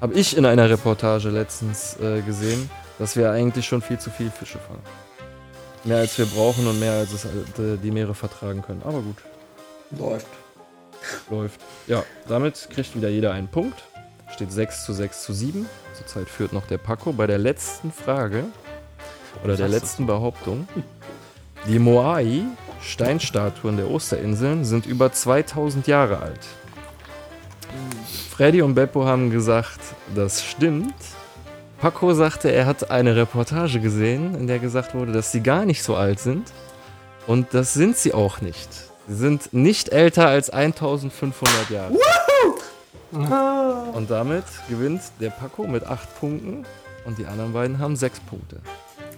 hab ich in einer Reportage letztens äh, gesehen, dass wir eigentlich schon viel zu viel Fische fangen. mehr als wir brauchen und mehr als es, äh, die Meere vertragen können. Aber gut, Läuft. läuft. Ja, damit kriegt wieder jeder einen Punkt. Steht 6 zu 6 zu 7. Zurzeit führt noch der Paco. Bei der letzten Frage oder der letzten Behauptung. Die Moai, Steinstatuen der Osterinseln, sind über 2000 Jahre alt. Freddy und Beppo haben gesagt, das stimmt. Paco sagte, er hat eine Reportage gesehen, in der gesagt wurde, dass sie gar nicht so alt sind. Und das sind sie auch nicht. Sie sind nicht älter als 1500 Jahre. Und damit gewinnt der Paco mit 8 Punkten und die anderen beiden haben 6 Punkte.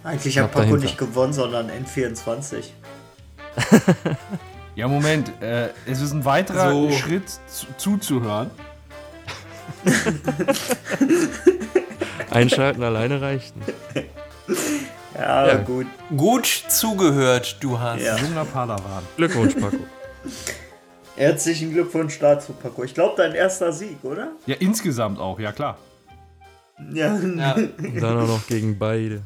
Eigentlich hat Paco dahinter. nicht gewonnen, sondern N24. Ja, Moment, äh, es ist ein weiterer So. Schritt zu, zuzuhören. Einschalten alleine reicht nicht. Ja, Ja. gut. Gut zugehört, du hast. Ja. Junger Padawan. Glückwunsch, Paco. Herzlichen Glückwunsch dazu, Paco. Ich glaube, dein erster Sieg, oder? Ja, insgesamt auch, ja klar. Ja. Ja, Und dann auch noch gegen beide.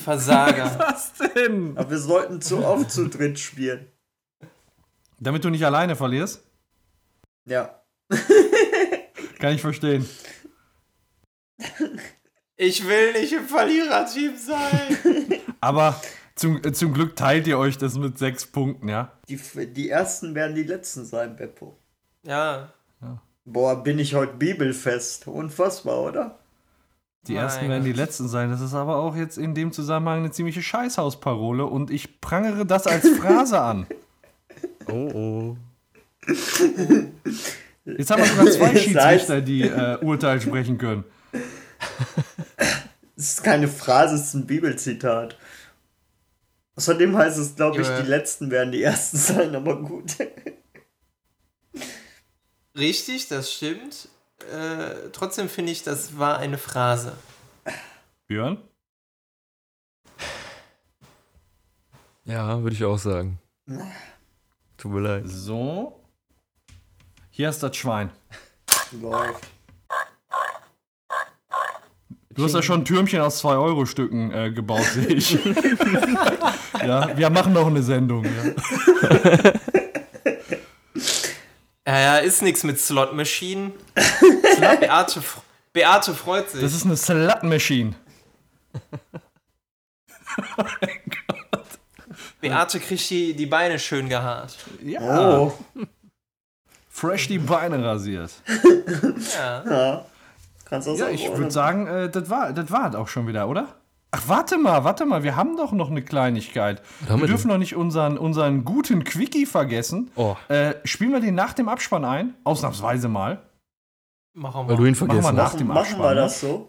Versager. Was denn? Aber wir sollten zu oft zu dritt spielen. Damit du nicht alleine verlierst? Ja. Kann ich verstehen. Ich will nicht im Verliererteam sein. Aber zum, äh, zum Glück teilt ihr euch das mit sechs Punkten, ja? Die, die ersten werden die letzten sein, Beppo. Ja, Boah, bin ich heute bibelfest. Unfassbar, oder? Die Mein ersten werden die letzten sein. Das ist aber auch jetzt in dem Zusammenhang eine ziemliche Scheißhausparole und ich prangere das als Phrase an. Oh oh. Jetzt haben wir sogar zwei Schiedsrichter, die äh, Urteil sprechen können. Es ist keine Phrase, es ist ein Bibelzitat. Außerdem heißt es, glaube ich, Ja. die letzten werden die ersten sein, aber gut. richtig, das stimmt. Äh, trotzdem finde ich, das war eine Phrase. Björn? Ja, würde ich auch sagen. Tut mir leid. So. Hier ist das Schwein. Läuft. Du hast ja schon ein Türmchen aus 2-Euro-Stücken äh, gebaut, sehe ich. ja, wir machen noch eine Sendung. Ja. Ja, ja, ist nichts mit Slot-Maschinen. Beate, f- Beate freut sich. Das ist eine Slut-Machine. Beate kriegt die, die Beine schön gehaart. Ja. Oh. Fresh die Beine rasiert. Ja. Ja. Kannst du das Ja, auch ich würde sagen, äh, das war das war es auch schon wieder, oder? Ach, warte mal, warte mal, wir haben doch noch eine Kleinigkeit. haben Wir wir dürfen noch nicht unseren, unseren guten Quickie vergessen. Oh, Äh, spielen wir den nach dem Abspann ein? Ausnahmsweise mal. Machen weil du wir. ihn Machen wir vergessen nach. Machen, dem machen Abspann, wir ne? das so?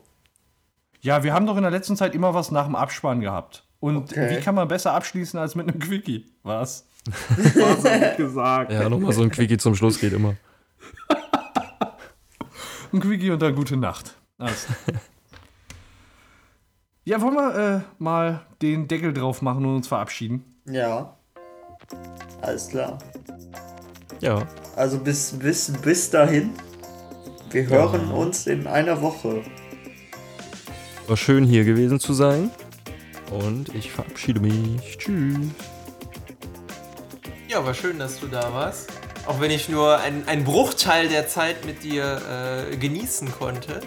Ja, wir haben doch in der letzten Zeit immer was nach dem Abspann gehabt. Und Okay. wie kann man besser abschließen als mit einem Quickie? Was? was hab ich gesagt? Ja, nochmal so ein Quickie zum Schluss geht immer. Ein Quickie und dann gute Nacht. Alles. ja, wollen wir äh, mal den Deckel drauf machen und uns verabschieden? Ja. Alles klar. Ja, Also bis, bis, bis dahin. Wir hören uns in einer Woche. war schön hier gewesen zu sein. Und ich verabschiede mich. Tschüss. Ja, war schön, dass du da warst. Auch wenn ich nur ein- einen Bruchteil der Zeit mit dir äh, genießen konnte.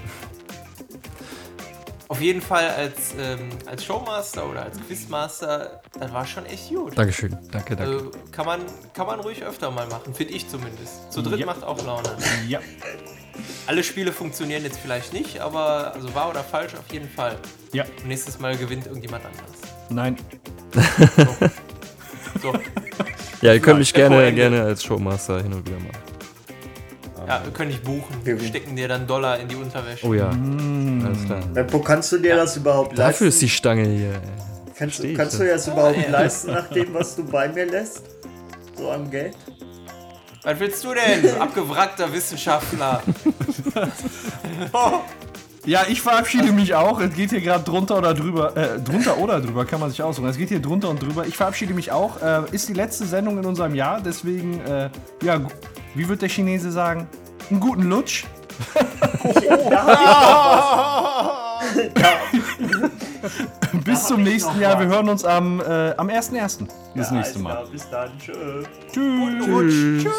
Auf jeden Fall als, ähm, als Showmaster oder als Quizmaster, das war schon echt gut. Dankeschön. Danke, danke. Also kann man, kann man ruhig öfter mal machen, finde ich zumindest. Zu dritt Ja. macht auch Laune. Ja. Alle Spiele funktionieren jetzt vielleicht nicht, aber also wahr oder falsch auf jeden Fall. Ja. Und nächstes Mal gewinnt irgendjemand anderes. Nein. So, Ja, ihr könnt mich gerne, gerne als Showmaster hin und wieder machen. Ja, wir können dich buchen. Wir- Stecken dir dann Dollar in die Unterwäsche. Oh ja, Mm. alles klar. Beppo, kannst du dir das überhaupt leisten? Dafür ist die Stange hier. ey. kannst versteh ich kannst das. du dir das überhaupt ja. leisten, nach dem, was du bei mir lässt? So am Geld? Was willst du denn, abgewrackter Wissenschaftler? Ja, ich verabschiede mich auch. Es geht hier gerade drunter oder drüber. Äh, drunter oder drüber kann man sich aussuchen. Es geht hier drunter und drüber. Ich verabschiede mich auch. Äh, ist die letzte Sendung in unserem Jahr. Deswegen, äh, ja, wie wird der Chinese sagen? Einen guten Lutsch. Bis zum nächsten Jahr. Wir hören uns am, äh, am 1.1. das nächste Mal. Bis dann. Tschüss. Tschüss. Tschüss.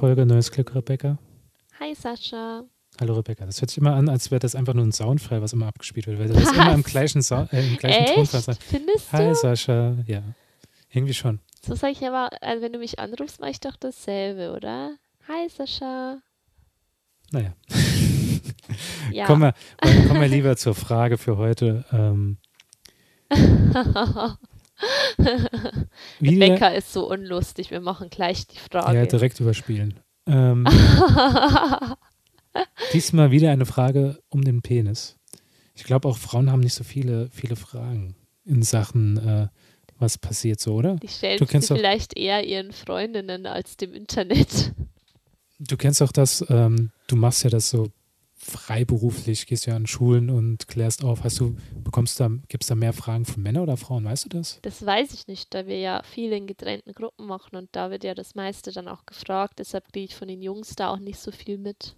Folge, neues Glück, Rebecca. Hi Sascha. Hallo Rebecca. Das hört sich immer an, als wäre das einfach nur ein Soundfile, was immer abgespielt wird, weil das immer im gleichen, Sa äh, im gleichen Tonfall Echt? sagt. Findest Hi du? Sascha. Ja, irgendwie schon. So sage ich aber, also wenn du mich anrufst, mache ich doch dasselbe, oder? Hi Sascha. Naja, Ja. kommen, wir, kommen wir lieber zur Frage für heute. Ähm, Becker ist so unlustig. Wir machen gleich die Frage. ja, direkt überspielen. Ähm, diesmal wieder eine Frage um den Penis. Ich glaube, auch Frauen haben nicht so viele, viele Fragen in Sachen, äh, was passiert so, oder? die stellen Du sie kennst doch- vielleicht eher ihren Freundinnen als dem Internet. Du kennst auch das, ähm, du machst ja das so freiberuflich, gehst ja an Schulen und klärst auf. Hast du, bekommst da, gibt es da mehr Fragen von Männern oder Frauen, weißt du das? Das weiß ich nicht, da wir ja viel in getrennten Gruppen machen und da wird ja das meiste dann auch gefragt. Deshalb kriege ich von den Jungs da auch nicht so viel mit.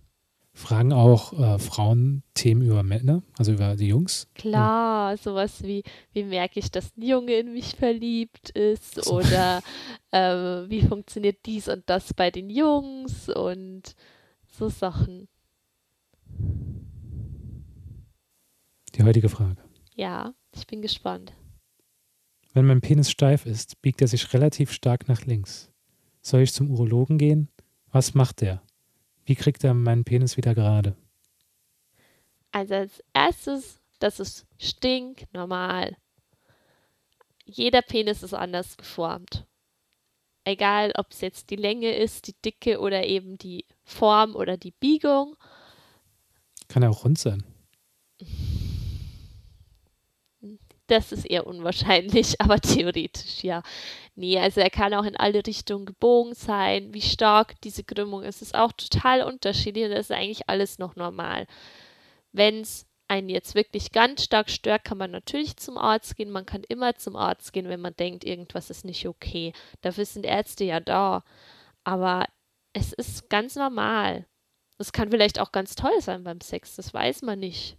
Fragen auch äh, Frauen Themen über Männer, also über die Jungs? Klar, sowas wie, wie merke ich, dass ein Junge in mich verliebt ist So. oder ähm, wie funktioniert dies und das bei den Jungs und so Sachen. Die heutige Frage. Ja, ich bin gespannt. Wenn mein Penis steif ist, biegt er sich relativ stark nach links. Soll ich zum Urologen gehen? Was macht der? Wie kriegt er meinen Penis wieder gerade? Also als erstes, das ist stinknormal. Jeder Penis ist anders geformt. Egal, ob es jetzt die Länge ist, die Dicke oder eben die Form oder die Biegung. Kann er auch rund sein? Das ist eher unwahrscheinlich, aber theoretisch ja. Nee, also er kann auch in alle Richtungen gebogen sein. Wie stark diese Krümmung ist, ist auch total unterschiedlich und das ist eigentlich alles noch normal. Wenn es einen jetzt wirklich ganz stark stört, kann man natürlich zum Arzt gehen. Man kann immer zum Arzt gehen, wenn man denkt, irgendwas ist nicht okay. Dafür sind Ärzte ja da. Aber es ist ganz normal. Es kann vielleicht auch ganz toll sein beim Sex, das weiß man nicht.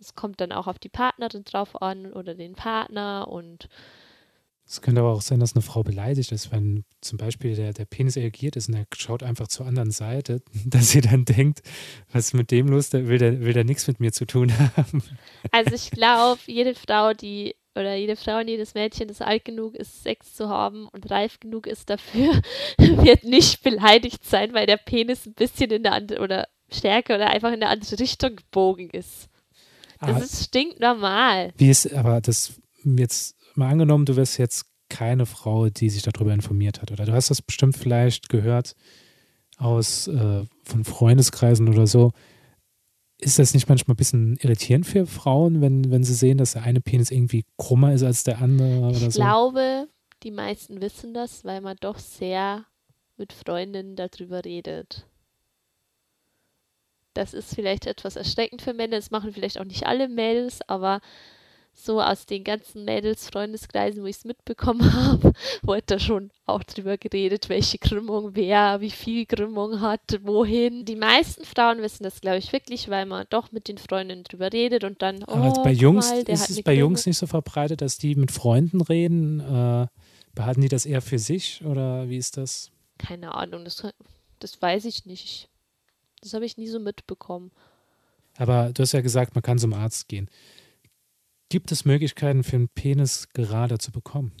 Es kommt dann auch auf die Partnerin drauf an oder den Partner und Es könnte aber auch sein, dass eine Frau beleidigt ist, wenn zum Beispiel der, der Penis reagiert ist und er schaut einfach zur anderen Seite, dass sie dann denkt, was ist mit dem los, der will der, will der nichts mit mir zu tun haben. also ich glaube, jede Frau, die oder jede Frau und jedes Mädchen, das alt genug ist, Sex zu haben und reif genug ist dafür, wird nicht beleidigt sein, weil der Penis ein bisschen in der andere oder stärker oder einfach in eine andere Richtung gebogen ist. Das Ah, ist stinknormal. Wie ist, aber das jetzt mal angenommen, du wirst jetzt keine Frau, die sich darüber informiert hat, oder du hast das bestimmt vielleicht gehört aus äh, von Freundeskreisen oder so. Ist das nicht manchmal ein bisschen irritierend für Frauen, wenn, wenn sie sehen, dass der eine Penis irgendwie krummer ist als der andere Ich so? glaube, die meisten wissen das, weil man doch sehr mit Freundinnen darüber redet. Das ist vielleicht etwas erschreckend für Männer. Das machen vielleicht auch nicht alle Mädels, aber so aus den ganzen Mädels-Freundeskreisen, wo ich es mitbekommen habe, wurde da schon auch drüber geredet, welche Krümmung wer, wie viel Krümmung hat, wohin. Die meisten Frauen wissen das, glaube ich, wirklich, weil man doch mit den Freundinnen drüber redet und dann, Aber oh, bei guck Jungs mal, ist es bei Jungs nicht so verbreitet, dass die mit Freunden reden. Äh, behalten die das eher für sich oder wie ist das? Keine Ahnung, das, das weiß ich nicht. Das habe ich nie so mitbekommen. Aber du hast ja gesagt, man kann zum Arzt gehen. Gibt es Möglichkeiten für einen Penis gerade zu bekommen?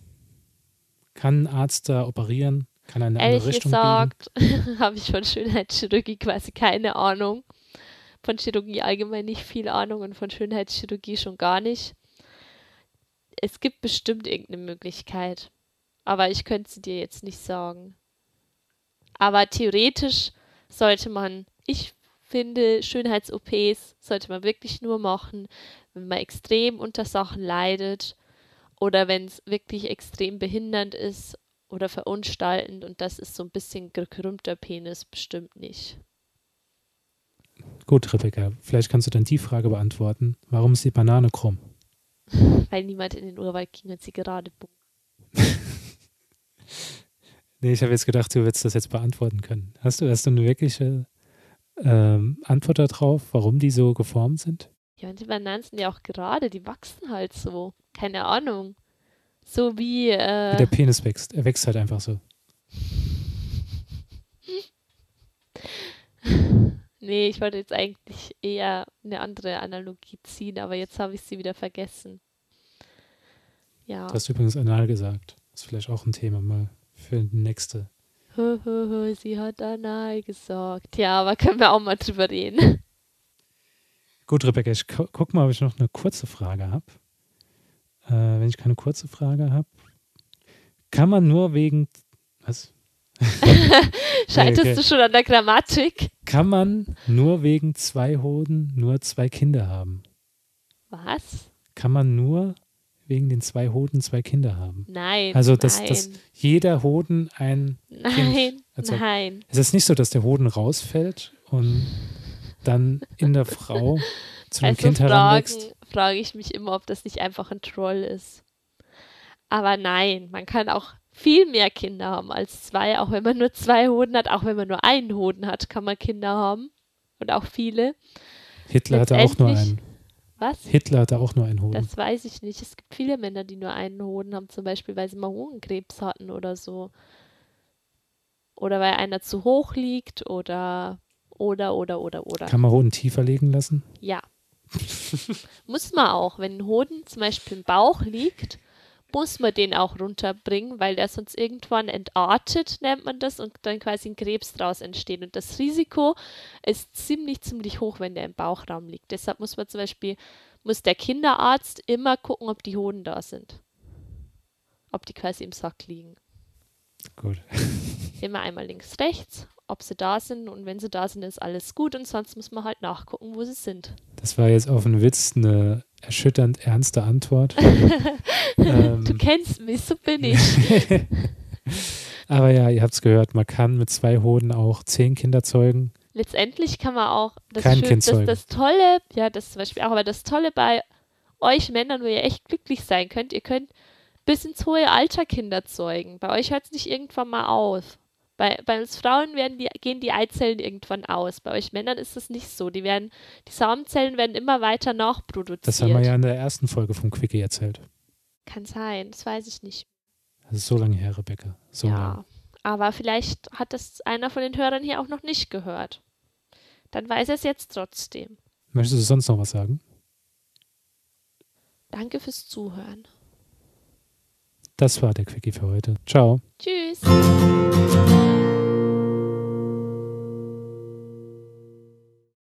Kann ein Arzt da operieren? Kann er in eine Ehrlich andere Richtung gesagt habe ich von Schönheitschirurgie quasi keine Ahnung. Von Chirurgie allgemein nicht viel Ahnung und von Schönheitschirurgie schon gar nicht. Es gibt bestimmt irgendeine Möglichkeit. Aber ich könnte sie dir jetzt nicht sagen. Aber theoretisch sollte man, ich finde, Schönheits-OPs sollte man wirklich nur machen, wenn man extrem unter Sachen leidet oder wenn es wirklich extrem behindernd ist oder verunstaltend und das ist so ein bisschen gekrümmter Penis bestimmt nicht. Gut, Rebecca, vielleicht kannst du dann die Frage beantworten. Warum ist die Banane krumm? Weil niemand in den Urwald ging und sie gerade bogen. Nee, ich habe jetzt gedacht, du würdest das jetzt beantworten können. Hast du, hast du eine wirkliche ähm, Antwort darauf, warum die so geformt sind? Ja, und die Bananen sind ja auch gerade, die wachsen halt so. Keine Ahnung. So wie, Wie äh, der Penis wächst. Er wächst halt einfach so. nee, ich wollte jetzt eigentlich eher eine andere Analogie ziehen, aber jetzt habe ich sie wieder vergessen. Ja. Du hast übrigens anal gesagt. Das ist vielleicht auch ein Thema mal für die nächste. Sie hat anal gesagt. Ja, aber können wir auch mal drüber reden. Gut, Rebecca, ich gu guck mal, ob ich noch eine kurze Frage habe. Äh, wenn ich keine kurze Frage habe, kann man nur wegen. Was? Scheiterst okay. du schon an der Grammatik? Kann man nur wegen zwei Hoden nur zwei Kinder haben? Was? Kann man nur wegen den zwei Hoden zwei Kinder haben? Nein. Also, dass, nein, dass jeder Hoden ein. nein, erzeugt. nein. Es ist nicht so, dass der Hoden rausfällt und dann in der Frau zu einem Also Kind heranwächst. fragen, frage ich mich immer, ob das nicht einfach ein Troll ist. Aber nein, man kann auch viel mehr Kinder haben als zwei, auch wenn man nur zwei Hoden hat, auch wenn man nur einen Hoden hat, kann man Kinder haben. Und auch viele. Hitler hatte auch nur einen. Was? Hitler hatte auch nur einen Hoden. Das weiß ich nicht. Es gibt viele Männer, die nur einen Hoden haben, zum Beispiel, weil sie mal Hodenkrebs hatten oder so. Oder weil einer zu hoch liegt oder oder oder oder oder. Kann man Hoden tiefer legen lassen? Ja. muss man auch. Wenn ein Hoden zum Beispiel im Bauch liegt, muss man den auch runterbringen, weil der sonst irgendwann entartet, nennt man das, und dann quasi ein Krebs draus entsteht. Und das Risiko ist ziemlich, ziemlich hoch, wenn der im Bauchraum liegt. Deshalb muss man zum Beispiel, muss der Kinderarzt immer gucken, ob die Hoden da sind. Ob die quasi im Sack liegen. Gut. Immer einmal links, rechts, ob sie da sind. Und wenn sie da sind, ist alles gut. Und sonst muss man halt nachgucken, wo sie sind. Das war jetzt auf einen Witz eine erschütternd ernste Antwort. Du ähm, kennst mich, so bin ich. aber ja, ihr habt es gehört, man kann mit zwei Hoden auch zehn Kinder zeugen. letztendlich kann man auch das, Kein schön, Kind das, zeugen. das Tolle, ja, das zum Beispiel auch, aber das Tolle bei euch Männern, wo ihr echt glücklich sein könnt, ihr könnt bis ins hohe Alter Kinder zeugen. Bei euch hört es nicht irgendwann mal auf. Bei, bei uns Frauen werden die, gehen die Eizellen irgendwann aus. Bei euch Männern ist das nicht so. Die werden, die Samenzellen werden immer weiter nachproduziert. Das haben wir ja in der ersten Folge vom Quickie erzählt. Kann sein, das weiß ich nicht. Das ist so lange her, Rebecca. So ja. lange. Aber vielleicht hat das einer von den Hörern hier auch noch nicht gehört. Dann weiß er es jetzt trotzdem. Möchtest du sonst noch was sagen? Danke fürs Zuhören. Das war der Quickie für heute. Ciao. Tschüss.